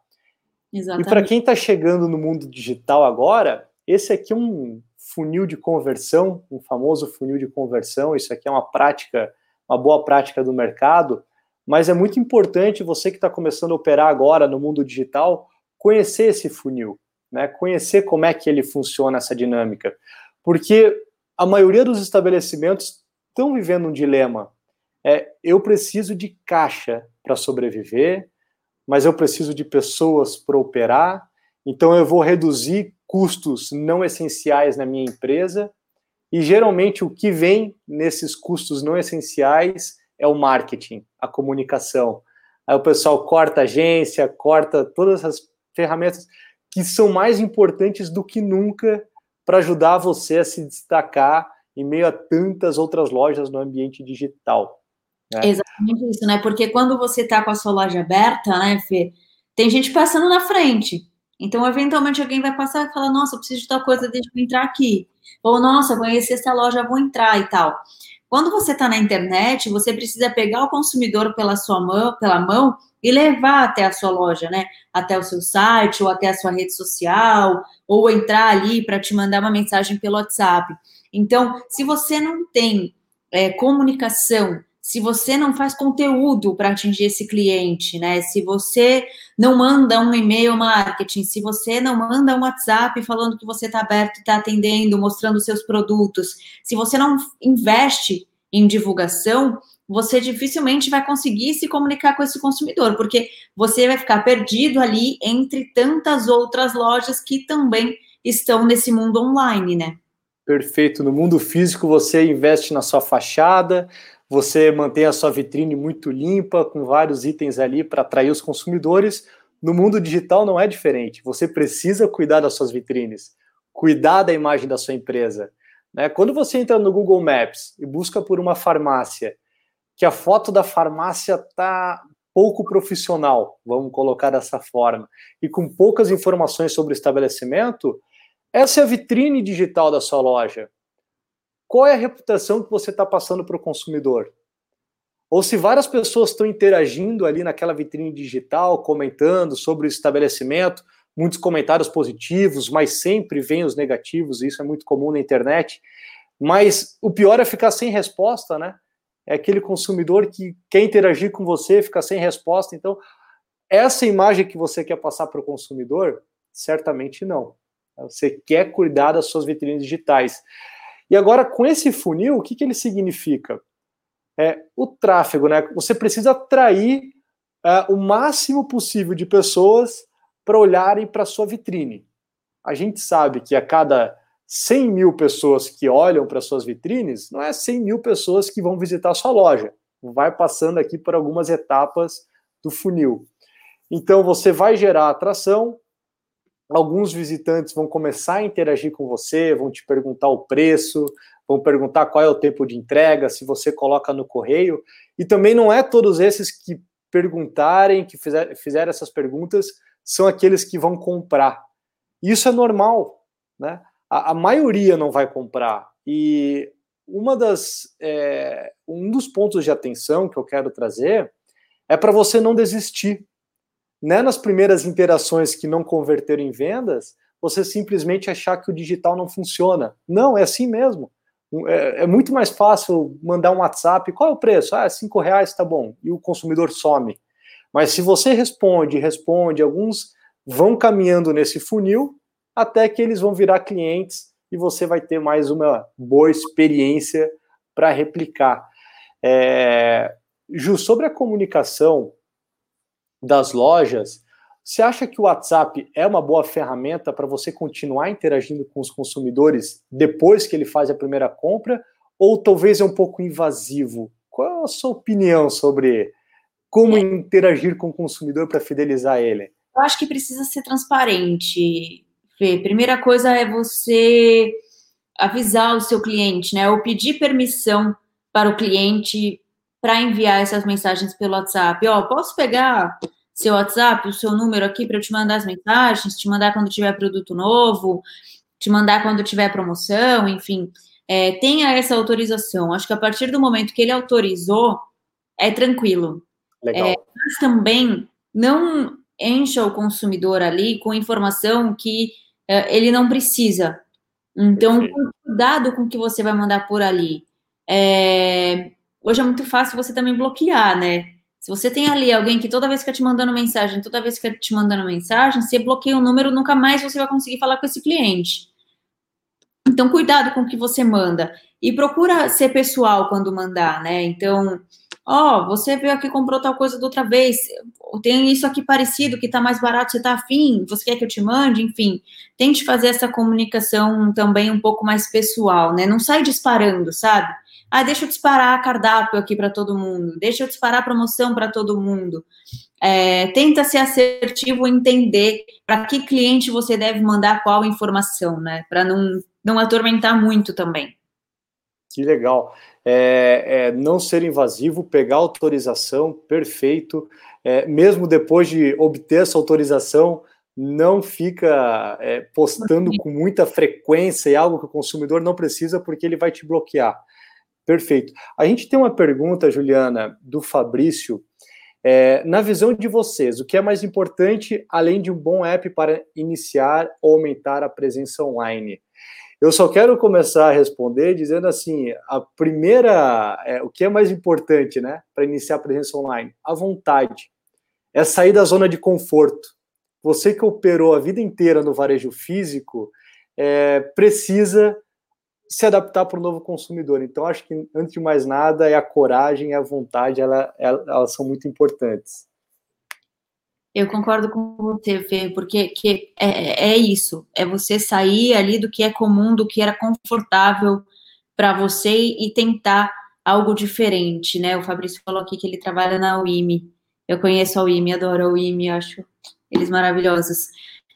Exatamente. E para quem está chegando no mundo digital agora, esse aqui é um funil de conversão, um famoso funil de conversão. Isso aqui é uma prática, uma boa prática do mercado, mas é muito importante você que está começando a operar agora no mundo digital conhecer esse funil, né? Conhecer como é que ele funciona essa dinâmica, porque a maioria dos estabelecimentos estão vivendo um dilema. É, eu preciso de caixa para sobreviver, mas eu preciso de pessoas para operar, então eu vou reduzir custos não essenciais na minha empresa, e geralmente o que vem nesses custos não essenciais é o marketing, a comunicação. Aí o pessoal corta agência, corta todas as ferramentas que são mais importantes do que nunca para ajudar você a se destacar em meio a tantas outras lojas no ambiente digital. Né? Exatamente isso, né? Porque quando você está com a sua loja aberta, né, Fê, tem gente passando na frente. Então, eventualmente, alguém vai passar e falar: Nossa, preciso de tal coisa, deixa eu entrar aqui. Ou, Nossa, conheci essa loja, vou entrar e tal. Quando você está na internet, você precisa pegar o consumidor pela sua mão, pela mão e levar até a sua loja, né? Até o seu site ou até a sua rede social, ou entrar ali para te mandar uma mensagem pelo WhatsApp. Então, se você não tem é, comunicação se você não faz conteúdo para atingir esse cliente, né? Se você não manda um e-mail marketing, se você não manda um WhatsApp falando que você está aberto está atendendo, mostrando seus produtos, se você não investe em divulgação, você dificilmente vai conseguir se comunicar com esse consumidor, porque você vai ficar perdido ali entre tantas outras lojas que também estão nesse mundo online, né? Perfeito. No mundo físico, você investe na sua fachada, você mantém a sua vitrine muito limpa, com vários itens ali para atrair os consumidores. No mundo digital não é diferente. Você precisa cuidar das suas vitrines, cuidar da imagem da sua empresa. Né? Quando você entra no Google Maps e busca por uma farmácia, que a foto da farmácia está pouco profissional, vamos colocar dessa forma, e com poucas informações sobre o estabelecimento, essa é a vitrine digital da sua loja. Qual é a reputação que você está passando para o consumidor? Ou se várias pessoas estão interagindo ali naquela vitrine digital, comentando sobre o estabelecimento, muitos comentários positivos, mas sempre vem os negativos, isso é muito comum na internet. Mas o pior é ficar sem resposta, né? É aquele consumidor que quer interagir com você, fica sem resposta. Então, essa imagem que você quer passar para o consumidor, certamente não. Você quer cuidar das suas vitrines digitais. E agora, com esse funil, o que, que ele significa? É, o tráfego, né? Você precisa atrair é, o máximo possível de pessoas para olharem para sua vitrine. A gente sabe que a cada 100 mil pessoas que olham para suas vitrines, não é 100 mil pessoas que vão visitar a sua loja. Vai passando aqui por algumas etapas do funil. Então, você vai gerar atração, alguns visitantes vão começar a interagir com você, vão te perguntar o preço, vão perguntar qual é o tempo de entrega, se você coloca no correio. E também não é todos esses que perguntarem, que fizer, fizeram essas perguntas, são aqueles que vão comprar. Isso é normal, né? A, a maioria não vai comprar. E uma das, é, um dos pontos de atenção que eu quero trazer é para você não desistir né, nas primeiras interações que não converteram em vendas, você simplesmente achar que o digital não funciona. Não, é assim mesmo. É, é muito mais fácil mandar um WhatsApp, qual é o preço? Ah, cinco reais, tá bom. E o consumidor some. Mas se você responde, responde, alguns vão caminhando nesse funil até que eles vão virar clientes e você vai ter mais uma boa experiência para replicar. É... Ju, sobre a comunicação das lojas, você acha que o WhatsApp é uma boa ferramenta para você continuar interagindo com os consumidores depois que ele faz a primeira compra? Ou talvez é um pouco invasivo? Qual é a sua opinião sobre como é. interagir com o consumidor para fidelizar ele? Eu acho que precisa ser transparente. Fê. Primeira coisa é você avisar o seu cliente, né? Ou pedir permissão para o cliente para enviar essas mensagens pelo WhatsApp. Ó, posso pegar seu WhatsApp, o seu número aqui para eu te mandar as mensagens, te mandar quando tiver produto novo, te mandar quando tiver promoção, enfim. É, tenha essa autorização. Acho que a partir do momento que ele autorizou, é tranquilo. Legal. É, mas também não encha o consumidor ali com informação que é, ele não precisa. Então, cuidado com o que você vai mandar por ali. É, hoje é muito fácil você também bloquear, né? Se você tem ali alguém que toda vez que te mandando mensagem, toda vez que te mandando mensagem, você bloqueia o número, nunca mais você vai conseguir falar com esse cliente. Então, cuidado com o que você manda. E procura ser pessoal quando mandar, né? Então, ó, oh, você veio aqui comprou tal coisa da outra vez, tem isso aqui parecido que tá mais barato, você tá afim, você quer que eu te mande, enfim. Tente fazer essa comunicação também um pouco mais pessoal, né? Não sai disparando, sabe? Ah, deixa eu disparar cardápio aqui para todo mundo, deixa eu disparar promoção para todo mundo. É, tenta ser assertivo, entender para que cliente você deve mandar qual informação, né? Para não, não atormentar muito também. Que legal. É, é, não ser invasivo, pegar autorização, perfeito. É, mesmo depois de obter essa autorização, não fica é, postando com muita frequência e algo que o consumidor não precisa, porque ele vai te bloquear. Perfeito. A gente tem uma pergunta, Juliana, do Fabrício. É, na visão de vocês, o que é mais importante além de um bom app para iniciar ou aumentar a presença online? Eu só quero começar a responder dizendo assim: a primeira, é, o que é mais importante, né, para iniciar a presença online? A vontade. É sair da zona de conforto. Você que operou a vida inteira no varejo físico é, precisa se adaptar para o novo consumidor. Então, acho que, antes de mais nada, é a coragem e a vontade, ela, ela, elas são muito importantes. Eu concordo com você, Fê, porque que é, é isso, é você sair ali do que é comum, do que era confortável para você e tentar algo diferente, né? O Fabrício falou aqui que ele trabalha na UIMI. Eu conheço a UIMI, adoro a UIMI, acho eles maravilhosos.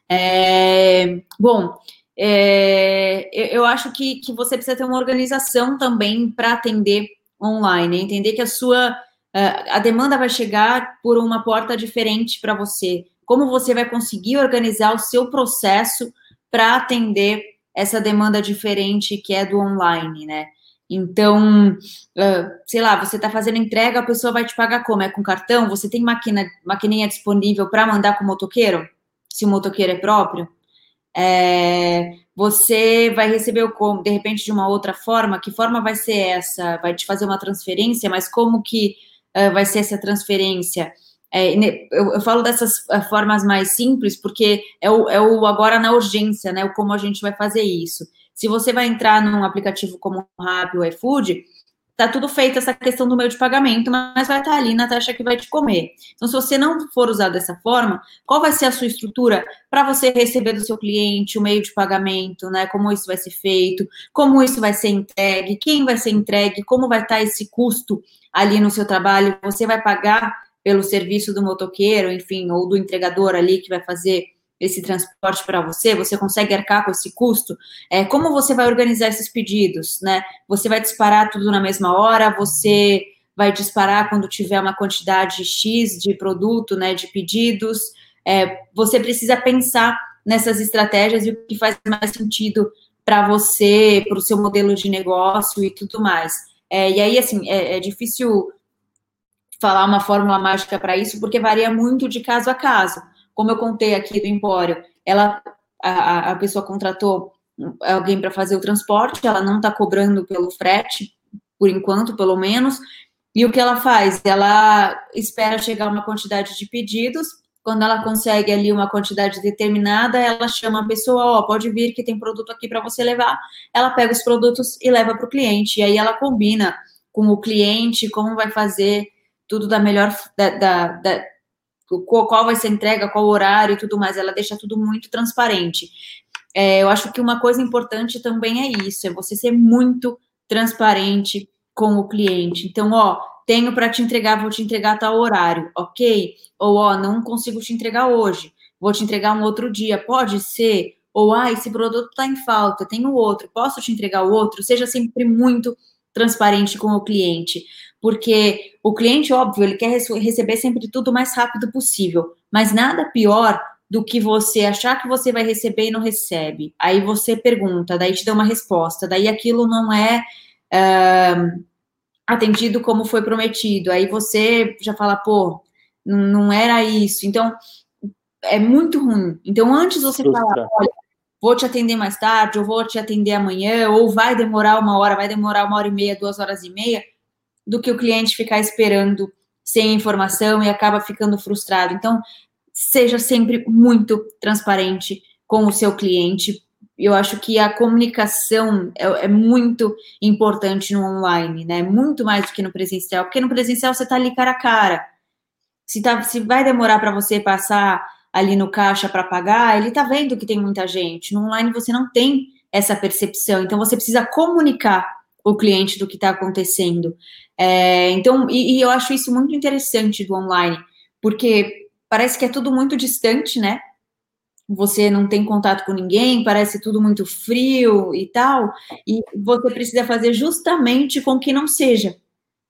É, bom, é, eu acho que, que você precisa ter uma organização também para atender online, entender que a sua ah, a demanda vai chegar por uma porta diferente para você. Como você vai conseguir organizar o seu processo para atender essa demanda diferente que é do online, né? Então, uh, sei lá, você está fazendo entrega, a pessoa vai te pagar como? É com cartão? Você tem máquina, maquininha disponível para mandar com o motoqueiro? Se o motoqueiro é próprio? É, você vai receber o como, de repente, de uma outra forma? Que forma vai ser essa? Vai te fazer uma transferência, mas como que uh, vai ser essa transferência? É, eu, eu, falo dessas uh, formas mais simples porque é o, é o agora na urgência, né? O como a gente vai fazer isso. Se você vai entrar num aplicativo como o Rappi ou iFood, tá tudo feito essa questão do meio de pagamento, mas vai estar tá ali na taxa que vai te comer. Então, se você não for usar dessa forma, qual vai ser a sua estrutura para você receber do seu cliente o meio de pagamento, né? Como isso vai ser feito, como isso vai ser entregue, quem vai ser entregue, como vai estar tá esse custo ali no seu trabalho, você vai pagar pelo serviço do motoqueiro, enfim, ou do entregador ali que vai fazer esse transporte para você, você consegue arcar com esse custo? É, como você vai organizar esses pedidos, né? Você vai disparar tudo na mesma hora, você vai disparar quando tiver uma quantidade X de produto, né, de pedidos. É, você precisa pensar nessas estratégias e o que faz mais sentido para você, para o seu modelo de negócio e tudo mais. É, e aí, assim, é, é difícil falar uma fórmula mágica para isso, porque varia muito de caso a caso. Como eu contei aqui do Empório, ela, a, a pessoa contratou alguém para fazer o transporte, ela não está cobrando pelo frete, por enquanto, pelo menos. E o que ela faz? Ela espera chegar uma quantidade de pedidos. Quando ela consegue ali uma quantidade determinada, ela chama a pessoa, ó, oh, pode vir que tem produto aqui para você levar. Ela pega os produtos e leva para o cliente. E aí ela combina com o cliente como vai fazer tudo da melhor da, da, da qual vai ser a entrega, qual horário e tudo mais, ela deixa tudo muito transparente. É, eu acho que uma coisa importante também é isso, é você ser muito transparente com o cliente. Então, ó, tenho para te entregar, vou te entregar a tal horário, ok? Ou, ó, não consigo te entregar hoje, vou te entregar um outro dia, pode ser? Ou, ah, esse produto está em falta, tenho outro, posso te entregar o outro? Seja sempre muito transparente com o cliente porque o cliente, óbvio, ele quer receber sempre tudo o mais rápido possível, mas nada pior do que você achar que você vai receber e não recebe. Aí você pergunta, daí te dá uma resposta, daí aquilo não é uh, atendido como foi prometido. Aí você já fala, pô, não era isso. Então, é muito ruim. Então, antes você falar, olha, vou te atender mais tarde, ou vou te atender amanhã, ou vai demorar uma hora, vai demorar uma hora e meia, duas horas e meia, do que o cliente ficar esperando sem informação e acaba ficando frustrado. Então, seja sempre muito transparente com o seu cliente. Eu acho que a comunicação é, é muito importante no online, né? Muito mais do que no presencial, porque no presencial você está ali cara a cara. Se, tá, se vai demorar para você passar ali no caixa para pagar, ele está vendo que tem muita gente. No online você não tem essa percepção, então você precisa comunicar o cliente do que está acontecendo. É, então, e, e eu acho isso muito interessante do online, porque parece que é tudo muito distante, né? Você não tem contato com ninguém, parece tudo muito frio e tal, e você precisa fazer justamente com que não seja,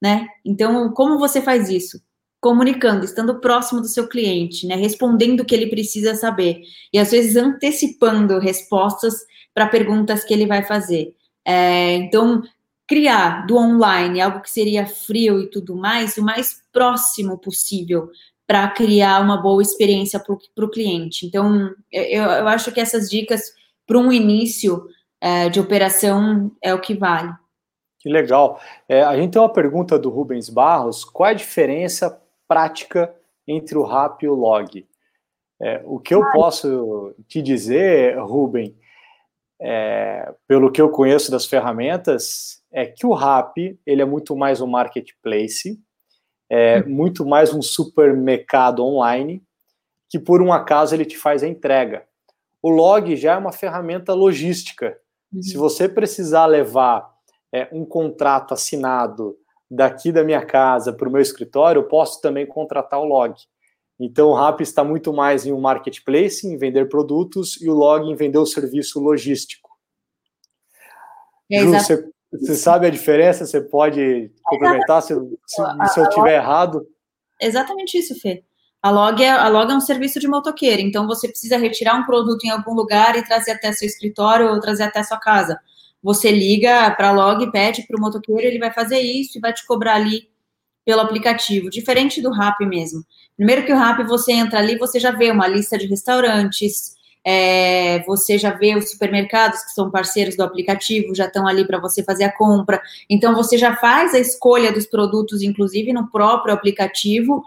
né? Então, como você faz isso? Comunicando, estando próximo do seu cliente, né? Respondendo o que ele precisa saber e às vezes antecipando respostas para perguntas que ele vai fazer. É, então, criar do online algo que seria frio e tudo mais, o mais próximo possível para criar uma boa experiência para o cliente. Então, eu, eu, acho que essas dicas para um início é, de operação é o que vale. Que legal. É, a gente tem uma pergunta do Rubens Barros: qual é a diferença prática entre o RAP e o log? É, o que eu posso te dizer, Rubem, é, pelo que eu conheço das ferramentas, é que o Rap ele é muito mais um marketplace, é uhum. muito mais um supermercado online, que por um acaso ele te faz a entrega. O log já é uma ferramenta logística. Uhum. Se você precisar levar é, um contrato assinado daqui da minha casa para o meu escritório, eu posso também contratar o log. Então, o RAP está muito mais em um marketplace, em vender produtos, e o log em vender o serviço logístico. É Ju, você, você, sabe a diferença? Você pode complementar se, se, se eu estiver errado? Exatamente isso, Fê. A log, é, a log é um serviço de motoqueiro, então você precisa retirar um produto em algum lugar e trazer até seu escritório ou trazer até sua casa. Você liga para a log, pede para o motoqueiro, ele vai fazer isso e vai te cobrar ali pelo aplicativo, diferente do Rap mesmo. Primeiro que o Rap, você entra ali, você já vê uma lista de restaurantes, é, você já vê os supermercados que são parceiros do aplicativo, já estão ali para você fazer a compra. Então, você já faz a escolha dos produtos, inclusive no próprio aplicativo,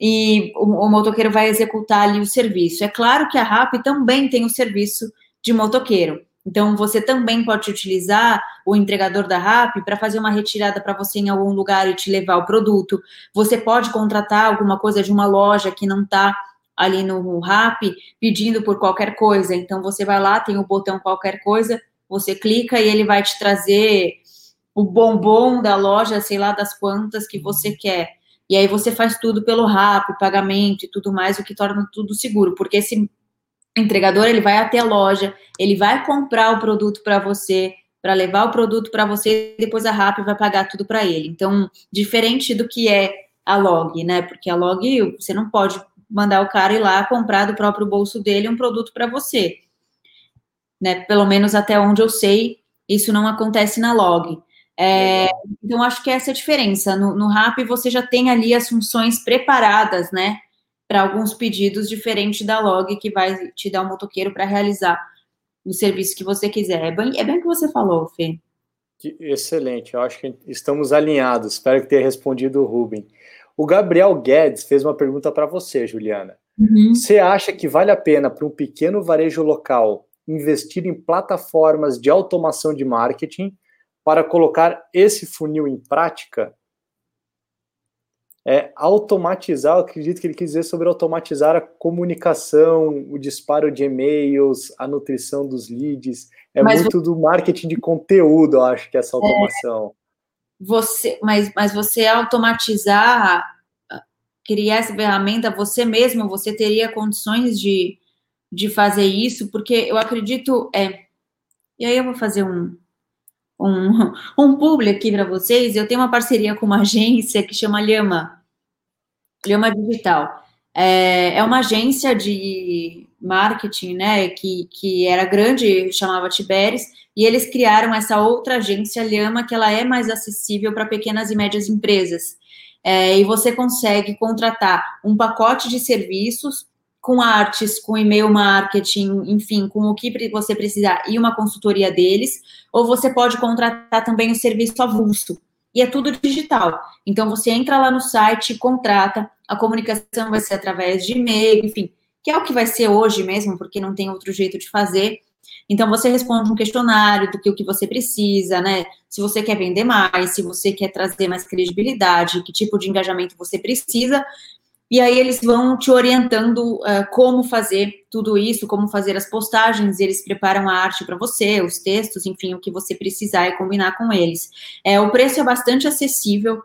e o, o motoqueiro vai executar ali o serviço. É claro que a RAP também tem o serviço de motoqueiro. Então, você também pode utilizar o entregador da RAP para fazer uma retirada para você em algum lugar e te levar o produto. Você pode contratar alguma coisa de uma loja que não está ali no RAP pedindo por qualquer coisa. Então, você vai lá, tem o botão qualquer coisa, você clica e ele vai te trazer o bombom da loja, sei lá das quantas que você quer. E aí você faz tudo pelo RAP, pagamento e tudo mais, o que torna tudo seguro, porque esse entregador ele vai até a loja, ele vai comprar o produto para você, para levar o produto para você, e depois a RAP vai pagar tudo para ele. Então, diferente do que é a log, né? Porque a log você não pode mandar o cara ir lá comprar do próprio bolso dele um produto para você. Né? Pelo menos até onde eu sei, isso não acontece na log. É, então, acho que essa é a diferença. No, no RAP, você já tem ali as funções preparadas, né? Para alguns pedidos, diferente da log, que vai te dar um motoqueiro para realizar o serviço que você quiser. É bem, é bem o que você falou, Fê. Excelente, eu acho que estamos alinhados. Espero que tenha respondido o Rubem. O Gabriel Guedes fez uma pergunta para você, Juliana. Uhum. Você acha que vale a pena para um pequeno varejo local investir em plataformas de automação de marketing para colocar esse funil em prática é automatizar, eu acredito que ele quis dizer sobre automatizar a comunicação, o disparo de e-mails, a nutrição dos leads. É mas muito do marketing de conteúdo, eu acho que essa é. automação. Você, mas, mas você automatizar, criar essa ferramenta, você mesmo, você teria condições de, de fazer isso, porque eu acredito, é, e aí eu vou fazer um, um, um publi aqui para vocês. Eu tenho uma parceria com uma agência que chama Lhama, Lhama Digital. É, é uma agência de marketing, né, que, que era grande, chamava Tiberes, e eles criaram essa outra agência, Lhama, que ela é mais acessível para pequenas e médias empresas. É, e você consegue contratar um pacote de serviços com artes, com e-mail marketing, enfim, com o que você precisar e uma consultoria deles, ou você pode contratar também o serviço avulso. E é tudo digital. Então você entra lá no site, contrata, a comunicação vai ser através de e-mail, enfim, que é o que vai ser hoje mesmo, porque não tem outro jeito de fazer. Então você responde um questionário do que o que você precisa, né? Se você quer vender mais, se você quer trazer mais credibilidade, que tipo de engajamento você precisa, e aí eles vão te orientando uh, como fazer tudo isso, como fazer as postagens, eles preparam a arte para você, os textos, enfim, o que você precisar e combinar com eles. É, o preço é bastante acessível,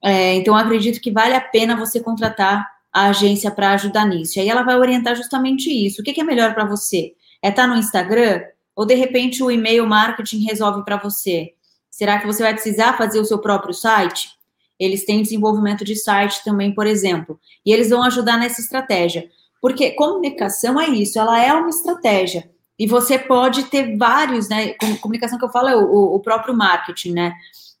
é, então acredito que vale a pena você contratar a agência para ajudar nisso. E aí ela vai orientar justamente isso. O que, que é melhor para você? É estar tá no Instagram? Ou de repente o e-mail marketing resolve para você? Será que você vai precisar fazer o seu próprio site? Eles têm desenvolvimento de site também, por exemplo. E eles vão ajudar nessa estratégia. Porque comunicação é isso, ela é uma estratégia. E você pode ter vários, né? Comunicação que eu falo é o, o próprio marketing, né?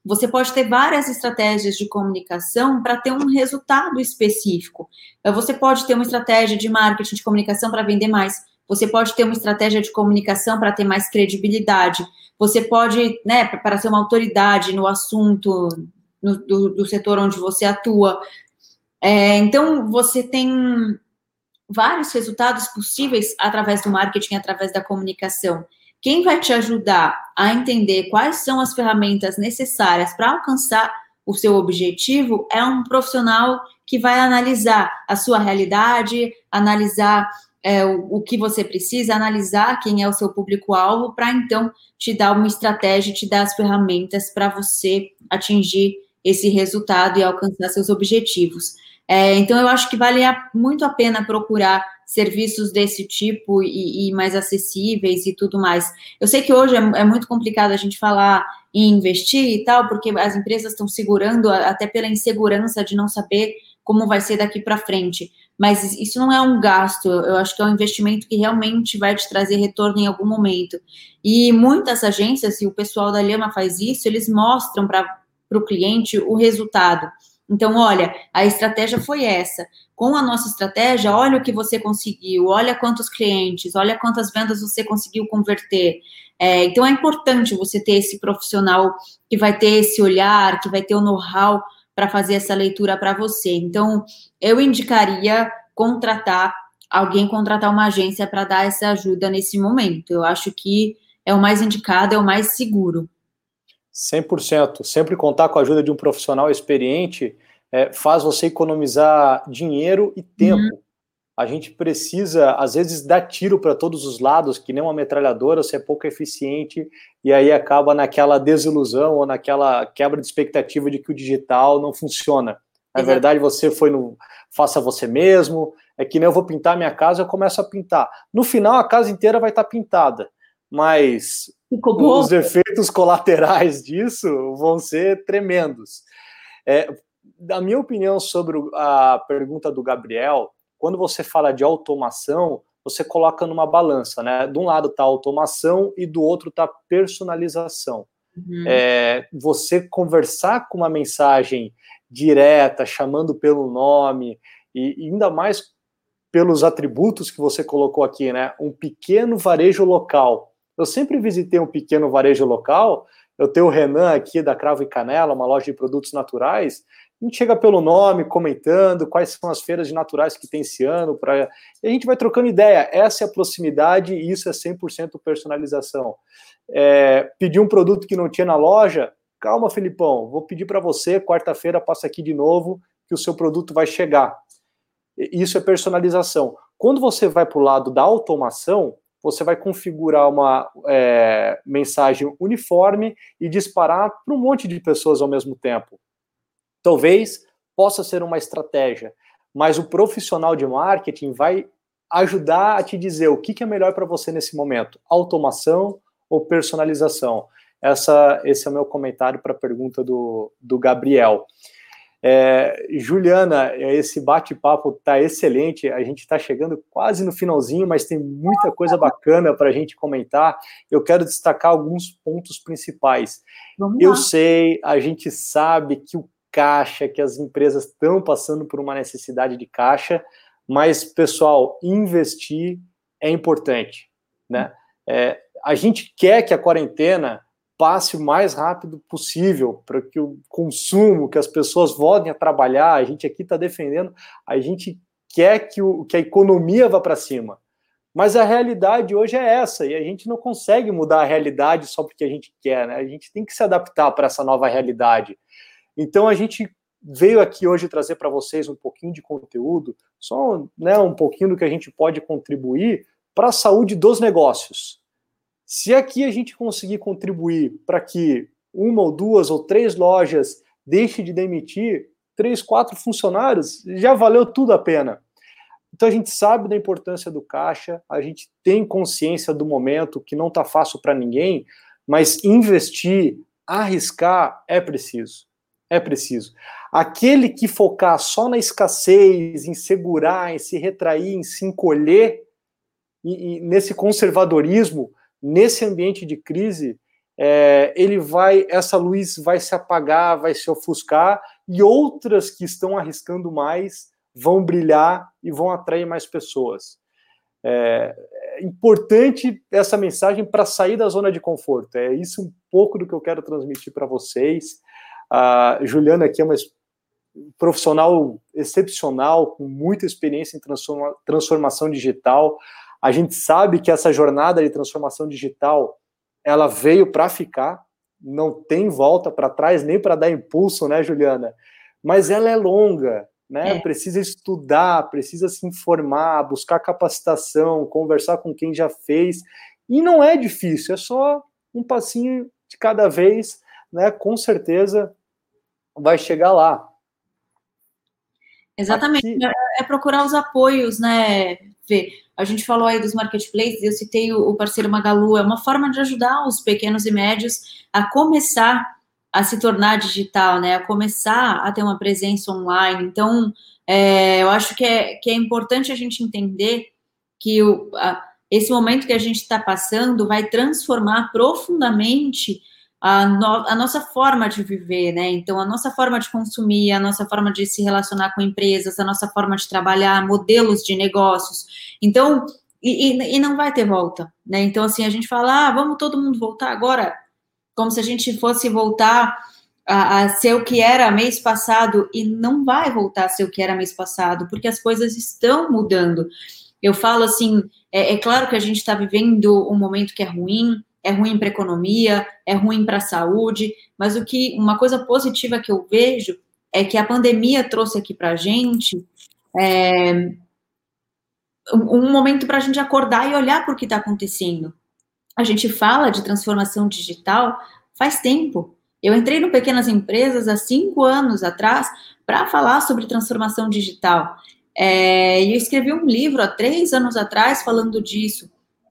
Você pode ter várias estratégias de comunicação para ter um resultado específico. Então, você pode ter uma estratégia de marketing de comunicação para vender mais. Você pode ter uma estratégia de comunicação para ter mais credibilidade. Você pode, né, para ser uma autoridade no assunto no, do, do setor onde você atua. É, então, você tem vários resultados possíveis através do marketing, através da comunicação. Quem vai te ajudar a entender quais são as ferramentas necessárias para alcançar o seu objetivo é um profissional que vai analisar a sua realidade, analisar é, o, o, que você precisa, analisar quem é o seu público-alvo, para então te dar uma estratégia, te dar as ferramentas para você atingir esse resultado e alcançar seus objetivos. É, então, eu acho que vale muito a pena procurar serviços desse tipo e, e, mais acessíveis e tudo mais. Eu sei que hoje é, é, muito complicado a gente falar em investir e tal, porque as empresas estão segurando, até pela insegurança de não saber como vai ser daqui para frente. Mas isso não é um gasto, eu acho que é um investimento que realmente vai te trazer retorno em algum momento. E muitas agências, e o pessoal da Lema faz isso, eles mostram para o cliente o resultado. Então, olha, a estratégia foi essa. Com a nossa estratégia, olha o que você conseguiu, olha quantos clientes, olha quantas vendas você conseguiu converter. É, então, é importante você ter esse profissional que vai ter esse olhar, que vai ter o know-how para fazer essa leitura para você. Então, eu indicaria contratar alguém, contratar uma agência para dar essa ajuda nesse momento. Eu acho que é o mais indicado, é o mais seguro. 100%. Sempre contar com a ajuda de um profissional experiente é, faz você economizar dinheiro e tempo. Uhum. A gente precisa, às vezes, dar tiro para todos os lados, que nem uma metralhadora, você é pouco eficiente, e aí acaba naquela desilusão ou naquela quebra de expectativa de que o digital não funciona. Na Exato. verdade, você foi no faça você mesmo, é que nem eu vou pintar minha casa, eu começo a pintar. No final, a casa inteira vai estar tá pintada, mas os efeitos colaterais disso vão ser tremendos. É, da minha opinião sobre a pergunta do Gabriel, quando você fala de automação, você coloca numa balança, né? De um lado está automação e do outro está personalização. Uhum. É, você conversar com uma mensagem direta, chamando pelo nome, e, e ainda mais pelos atributos que você colocou aqui, né? Um pequeno varejo local. Eu sempre visitei um pequeno varejo local. Eu tenho o Renan aqui da Cravo e Canela, uma loja de produtos naturais. A gente chega pelo nome, comentando quais são as feiras de naturais que tem esse ano, pra... e a gente vai trocando ideia. Essa é a proximidade e isso é 100% personalização. É, pedir um produto que não tinha na loja, calma, Filipão, vou pedir para você, quarta-feira passa aqui de novo, que o seu produto vai chegar. Isso é personalização. Quando você vai para o lado da automação, você vai configurar uma é, mensagem uniforme e disparar para um monte de pessoas ao mesmo tempo. Talvez possa ser uma estratégia, mas o profissional de marketing vai ajudar a te dizer o que, é melhor para você nesse momento: automação ou personalização. Essa, esse é o meu comentário para a pergunta do, do Gabriel. É, Juliana, esse bate-papo está excelente. A gente está chegando quase no finalzinho, mas tem muita coisa bacana para a gente comentar. Eu quero destacar alguns pontos principais. Eu sei, a gente sabe que o caixa, que as empresas estão passando por uma necessidade de caixa, mas, pessoal, investir é importante, né? É, a gente quer que a quarentena passe o mais rápido possível para que o consumo, que as pessoas voltem a trabalhar, a gente aqui está defendendo, a gente quer que, o, que a economia vá para cima. Mas a realidade hoje é essa, e a gente não consegue mudar a realidade só porque a gente quer, né? A gente tem que se adaptar para essa nova realidade. Então a gente veio aqui hoje trazer para vocês um pouquinho de conteúdo, só né, um pouquinho do que a gente pode contribuir para a saúde dos negócios. Se aqui a gente conseguir contribuir para que uma ou duas ou três lojas deixem de demitir três, quatro funcionários, já valeu tudo a pena. Então a gente sabe da importância do caixa, a gente tem consciência do momento que não está fácil para ninguém, mas investir, arriscar é preciso é preciso. Aquele que focar só na escassez, em segurar, em se retrair, em se encolher, e, e nesse conservadorismo, nesse ambiente de crise, é, ele vai, essa luz vai se apagar, vai se ofuscar, e outras que estão arriscando mais vão brilhar e vão atrair mais pessoas. É, é importante essa mensagem para sair da zona de conforto. É isso um pouco do que eu quero transmitir para vocês. A Juliana aqui é uma profissional excepcional, com muita experiência em transforma, transformação digital. A gente sabe que essa jornada de transformação digital ela veio para ficar, não tem volta para trás nem para dar impulso, né, Juliana? Mas ela é longa, né? É. Precisa estudar, precisa se informar, buscar capacitação, conversar com quem já fez. E não é difícil, é só um passinho de cada vez, né? Com certeza vai chegar lá. Exatamente. Aqui... É, é procurar os apoios, né, A gente falou aí dos marketplaces, eu citei o parceiro Magalu, é uma forma de ajudar os pequenos e médios a começar a se tornar digital, né? A começar a ter uma presença online. Então, é, eu acho que é, que é importante a gente entender que o, a, esse momento que a gente está passando vai transformar profundamente a, no, a, nossa forma de viver, né? Então, a nossa forma de consumir, a nossa forma de se relacionar com empresas, a nossa forma de trabalhar, modelos de negócios. Então, e, e, e não vai ter volta, né? Então, assim, a gente fala, ah, vamos todo mundo voltar agora, como se a gente fosse voltar a, a ser o que era mês passado, e não vai voltar a ser o que era mês passado, porque as coisas estão mudando. Eu falo assim, é, é claro que a gente está vivendo um momento que é ruim, é ruim para a economia, é ruim para a saúde, mas o que uma coisa positiva que eu vejo é que a pandemia trouxe aqui para a gente é, um momento para a gente acordar e olhar para o que está acontecendo. A gente fala de transformação digital faz tempo. Eu entrei no Pequenas Empresas há cinco anos atrás para falar sobre transformação digital. É, e eu escrevi um livro há três anos atrás falando disso.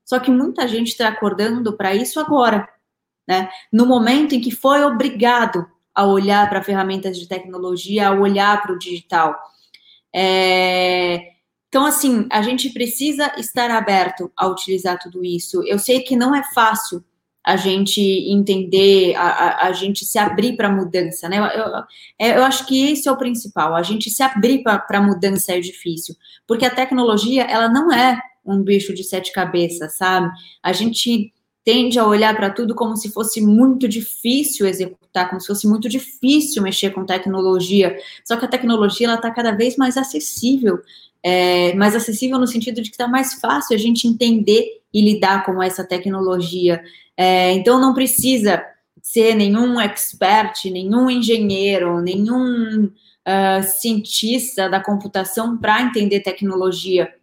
Só que muita gente está acordando para isso agora, né? No momento em que foi obrigado a olhar para ferramentas de tecnologia, a olhar para o digital. É, então, assim, a gente precisa estar aberto a utilizar tudo isso. Eu sei que não é fácil a gente entender, a, a, a gente se abrir para a mudança, né? Eu, eu, é, eu, acho que esse é o principal. A gente se abrir para a mudança é difícil, porque a tecnologia, ela não é um bicho de sete cabeças, sabe? A gente tende a olhar para tudo como se fosse muito difícil executar, como se fosse muito difícil mexer com tecnologia. Só que a tecnologia ela está cada vez mais acessível, é, mais acessível no sentido de que está mais fácil a gente entender e lidar com essa tecnologia. É, então não precisa ser nenhum expert, nenhum engenheiro, nenhum uh, cientista da computação para entender tecnologia.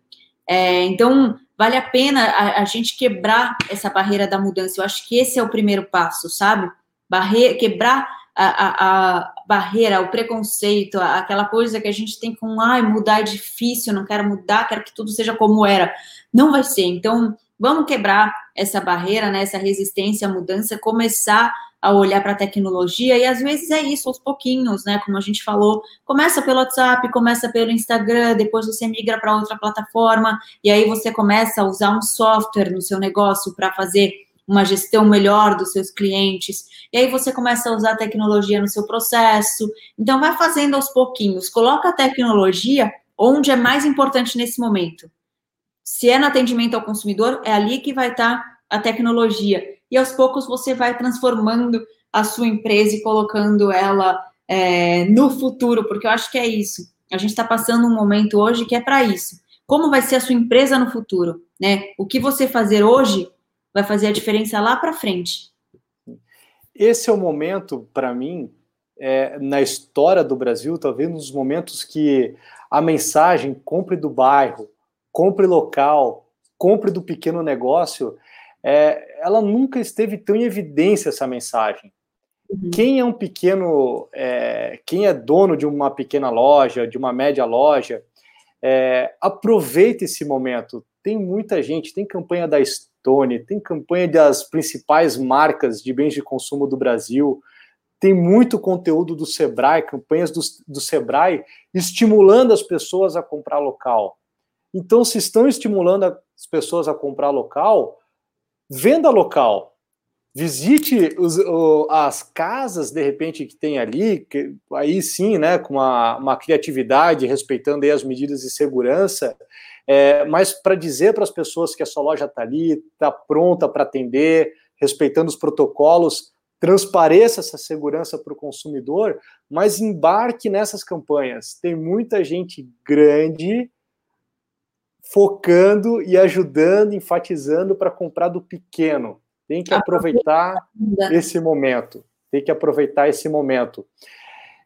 É, então, vale a pena a, a, gente quebrar essa barreira da mudança. Eu acho que esse é o primeiro passo, sabe? Barre quebrar a, a, a, barreira, o preconceito, aquela coisa que a gente tem com, ai, mudar é difícil, não quero mudar, quero que tudo seja como era. Não vai ser. Então, vamos quebrar essa barreira, né, essa resistência à mudança, começar a olhar para a tecnologia, e às vezes é isso, aos pouquinhos, né? Como a gente falou, começa pelo WhatsApp, começa pelo Instagram, depois você migra para outra plataforma, e aí você começa a usar um software no seu negócio para fazer uma gestão melhor dos seus clientes, e aí você começa a usar a tecnologia no seu processo. Então, vai fazendo aos pouquinhos, coloca a tecnologia onde é mais importante nesse momento. Se é no atendimento ao consumidor, é ali que vai estar tá a tecnologia e aos poucos você vai transformando a sua empresa e colocando ela é, no futuro, porque eu acho que é isso. A gente está passando um momento hoje que é para isso. Como vai ser a sua empresa no futuro? Né? O que você fazer hoje vai fazer a diferença lá para frente. Esse é o momento, para mim, é, na história do Brasil, talvez nos momentos que a mensagem compre do bairro, compre local, compre do pequeno negócio, é, ela nunca esteve tão em evidência essa mensagem. Uhum. Quem é um pequeno, é, quem é dono de uma pequena loja, de uma média loja, é, aproveita esse momento. Tem muita gente, tem campanha da Stone, tem campanha das principais marcas de bens de consumo do Brasil, tem muito conteúdo do Sebrae, campanhas do, do Sebrae, estimulando as pessoas a comprar local. Então, se estão estimulando as pessoas a comprar local, venda local. Visite os, o, as casas, de repente, que tem ali, que, aí sim, né, com uma, uma criatividade, respeitando as medidas de segurança, é, mas para dizer para as pessoas que a sua loja está ali, está pronta para atender, respeitando os protocolos, transpareça essa segurança para o consumidor, mas embarque nessas campanhas. Tem muita gente grande focando e ajudando, enfatizando para comprar do pequeno. Tem que aproveitar esse momento. Tem que aproveitar esse momento.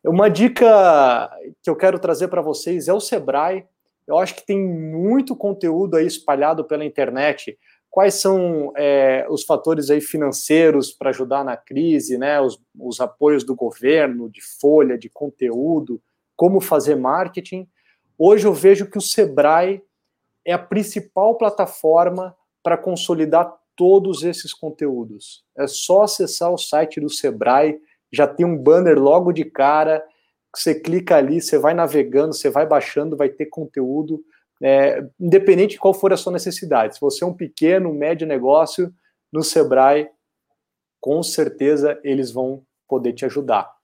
Uma dica que eu quero trazer para vocês é o Sebrae. Eu acho que tem muito conteúdo aí espalhado pela internet. Quais são é, os fatores aí financeiros para ajudar na crise, né? Os, os apoios do governo, de folha, de conteúdo, como fazer marketing. Hoje eu vejo que o Sebrae é a principal plataforma para consolidar todos esses conteúdos. É só acessar o site do Sebrae, já tem um banner logo de cara, você clica ali, você vai navegando, você vai baixando, vai ter conteúdo, é, independente de qual for a sua necessidade. Se você é um pequeno, médio negócio, no Sebrae, com certeza eles vão poder te ajudar.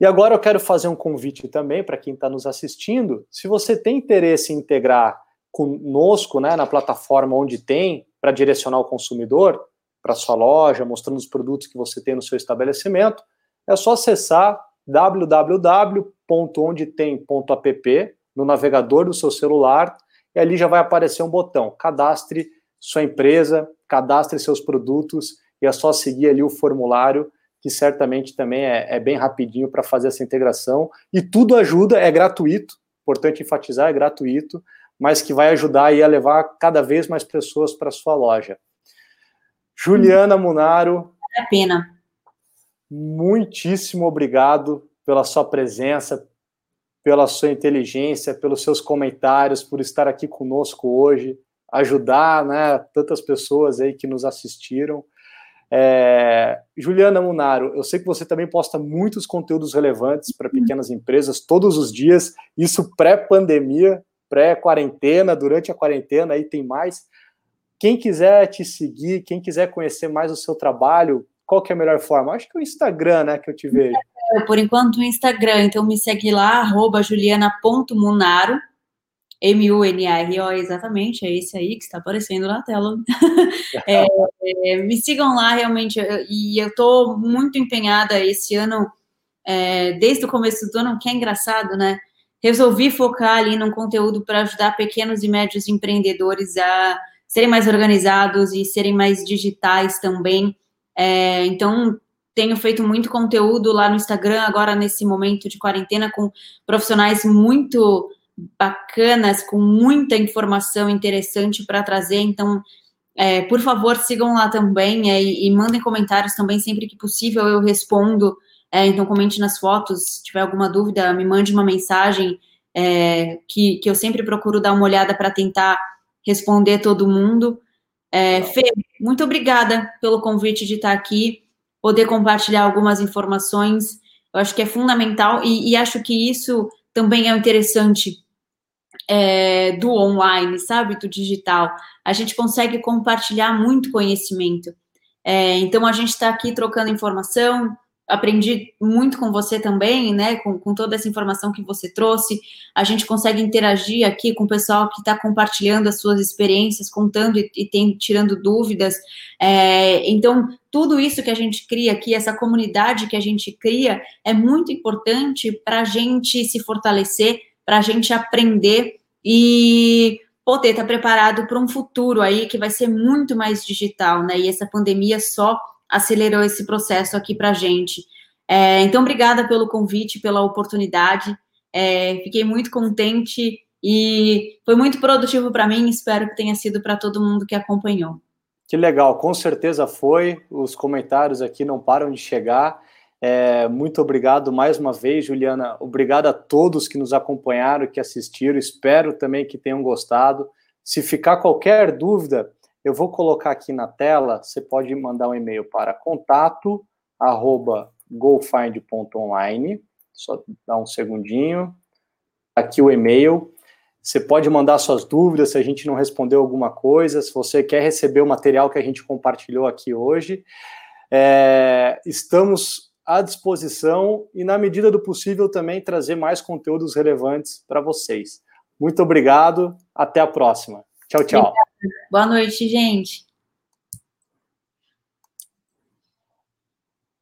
E agora eu quero fazer um convite também para quem está nos assistindo. Se você tem interesse em integrar conosco né, na plataforma onde tem, para direcionar o consumidor para sua loja, mostrando os produtos que você tem no seu estabelecimento, é só acessar www.ondetem.app no navegador do seu celular e ali já vai aparecer um botão, cadastre sua empresa, cadastre seus produtos e é só seguir ali o formulário que certamente também é, é bem rapidinho para fazer essa integração. E tudo ajuda, é gratuito, importante enfatizar, é gratuito, mas que vai ajudar aí a levar cada vez mais pessoas para sua loja. Juliana Munaro. Vale a pena. Muitíssimo obrigado pela sua presença, pela sua inteligência, pelos seus comentários, por estar aqui conosco hoje, ajudar né, tantas pessoas aí que nos assistiram. É, Juliana Munaro, eu sei que você também posta muitos conteúdos relevantes para pequenas empresas todos os dias, isso pré-pandemia, pré-quarentena, durante a quarentena, aí tem mais. Quem quiser te seguir, quem quiser conhecer mais o seu trabalho, qual que é a melhor forma? Acho que é o Instagram, né, que eu te vejo. Por enquanto, o Instagram, então me segue lá, arroba juliana.munaro, M-U-N-A-R-O, exatamente, é esse aí que está aparecendo na tela. é, é, me sigam lá, realmente, e eu estou muito empenhada esse ano, é, desde o começo do ano, que é engraçado, né? Resolvi focar ali num conteúdo para ajudar pequenos e médios empreendedores a serem mais organizados e serem mais digitais também. É, então, tenho feito muito conteúdo lá no Instagram, agora nesse momento de quarentena, com profissionais muito bacanas, com muita informação interessante para trazer. Então, é, por favor, sigam lá também é, e, e, mandem comentários também, sempre que possível eu respondo. É, então, comente nas fotos, se tiver alguma dúvida, me mande uma mensagem, é, que, que eu sempre procuro dar uma olhada para tentar responder todo mundo. É, Fê, muito obrigada pelo convite de estar aqui, poder compartilhar algumas informações. Eu acho que é fundamental e, e acho que isso também é interessante é, do online, sabe, do digital, a gente consegue compartilhar muito conhecimento. É, então, a gente está aqui trocando informação, aprendi muito com você também, né, com, com, toda essa informação que você trouxe. A gente consegue interagir aqui com o pessoal que está compartilhando as suas experiências, contando e, e tem, tirando dúvidas. É, então, tudo isso que a gente cria aqui, essa comunidade que a gente cria, é muito importante para a gente se fortalecer, para a gente aprender e poder estar tá preparado para um futuro aí que vai ser muito mais digital, né? E essa pandemia só acelerou esse processo aqui para a gente. É, então, obrigada pelo convite, pela oportunidade. É, fiquei muito contente e foi muito produtivo para mim. Espero que tenha sido para todo mundo que acompanhou. Que legal, com certeza foi. Os comentários aqui não param de chegar. É, muito obrigado mais uma vez, Juliana. Obrigado a todos que nos acompanharam, que assistiram. Espero também que tenham gostado. Se ficar qualquer dúvida, eu vou colocar aqui na tela. Você pode mandar um e-mail para contato@gofind.online. Só dá um segundinho. Aqui o e-mail. Você pode mandar suas dúvidas se a gente não respondeu alguma coisa, se você quer receber o material que a gente compartilhou aqui hoje. É, estamos à disposição e, na medida do possível, também trazer mais conteúdos relevantes para vocês. Muito obrigado, até a próxima. Tchau, tchau. Boa noite, gente.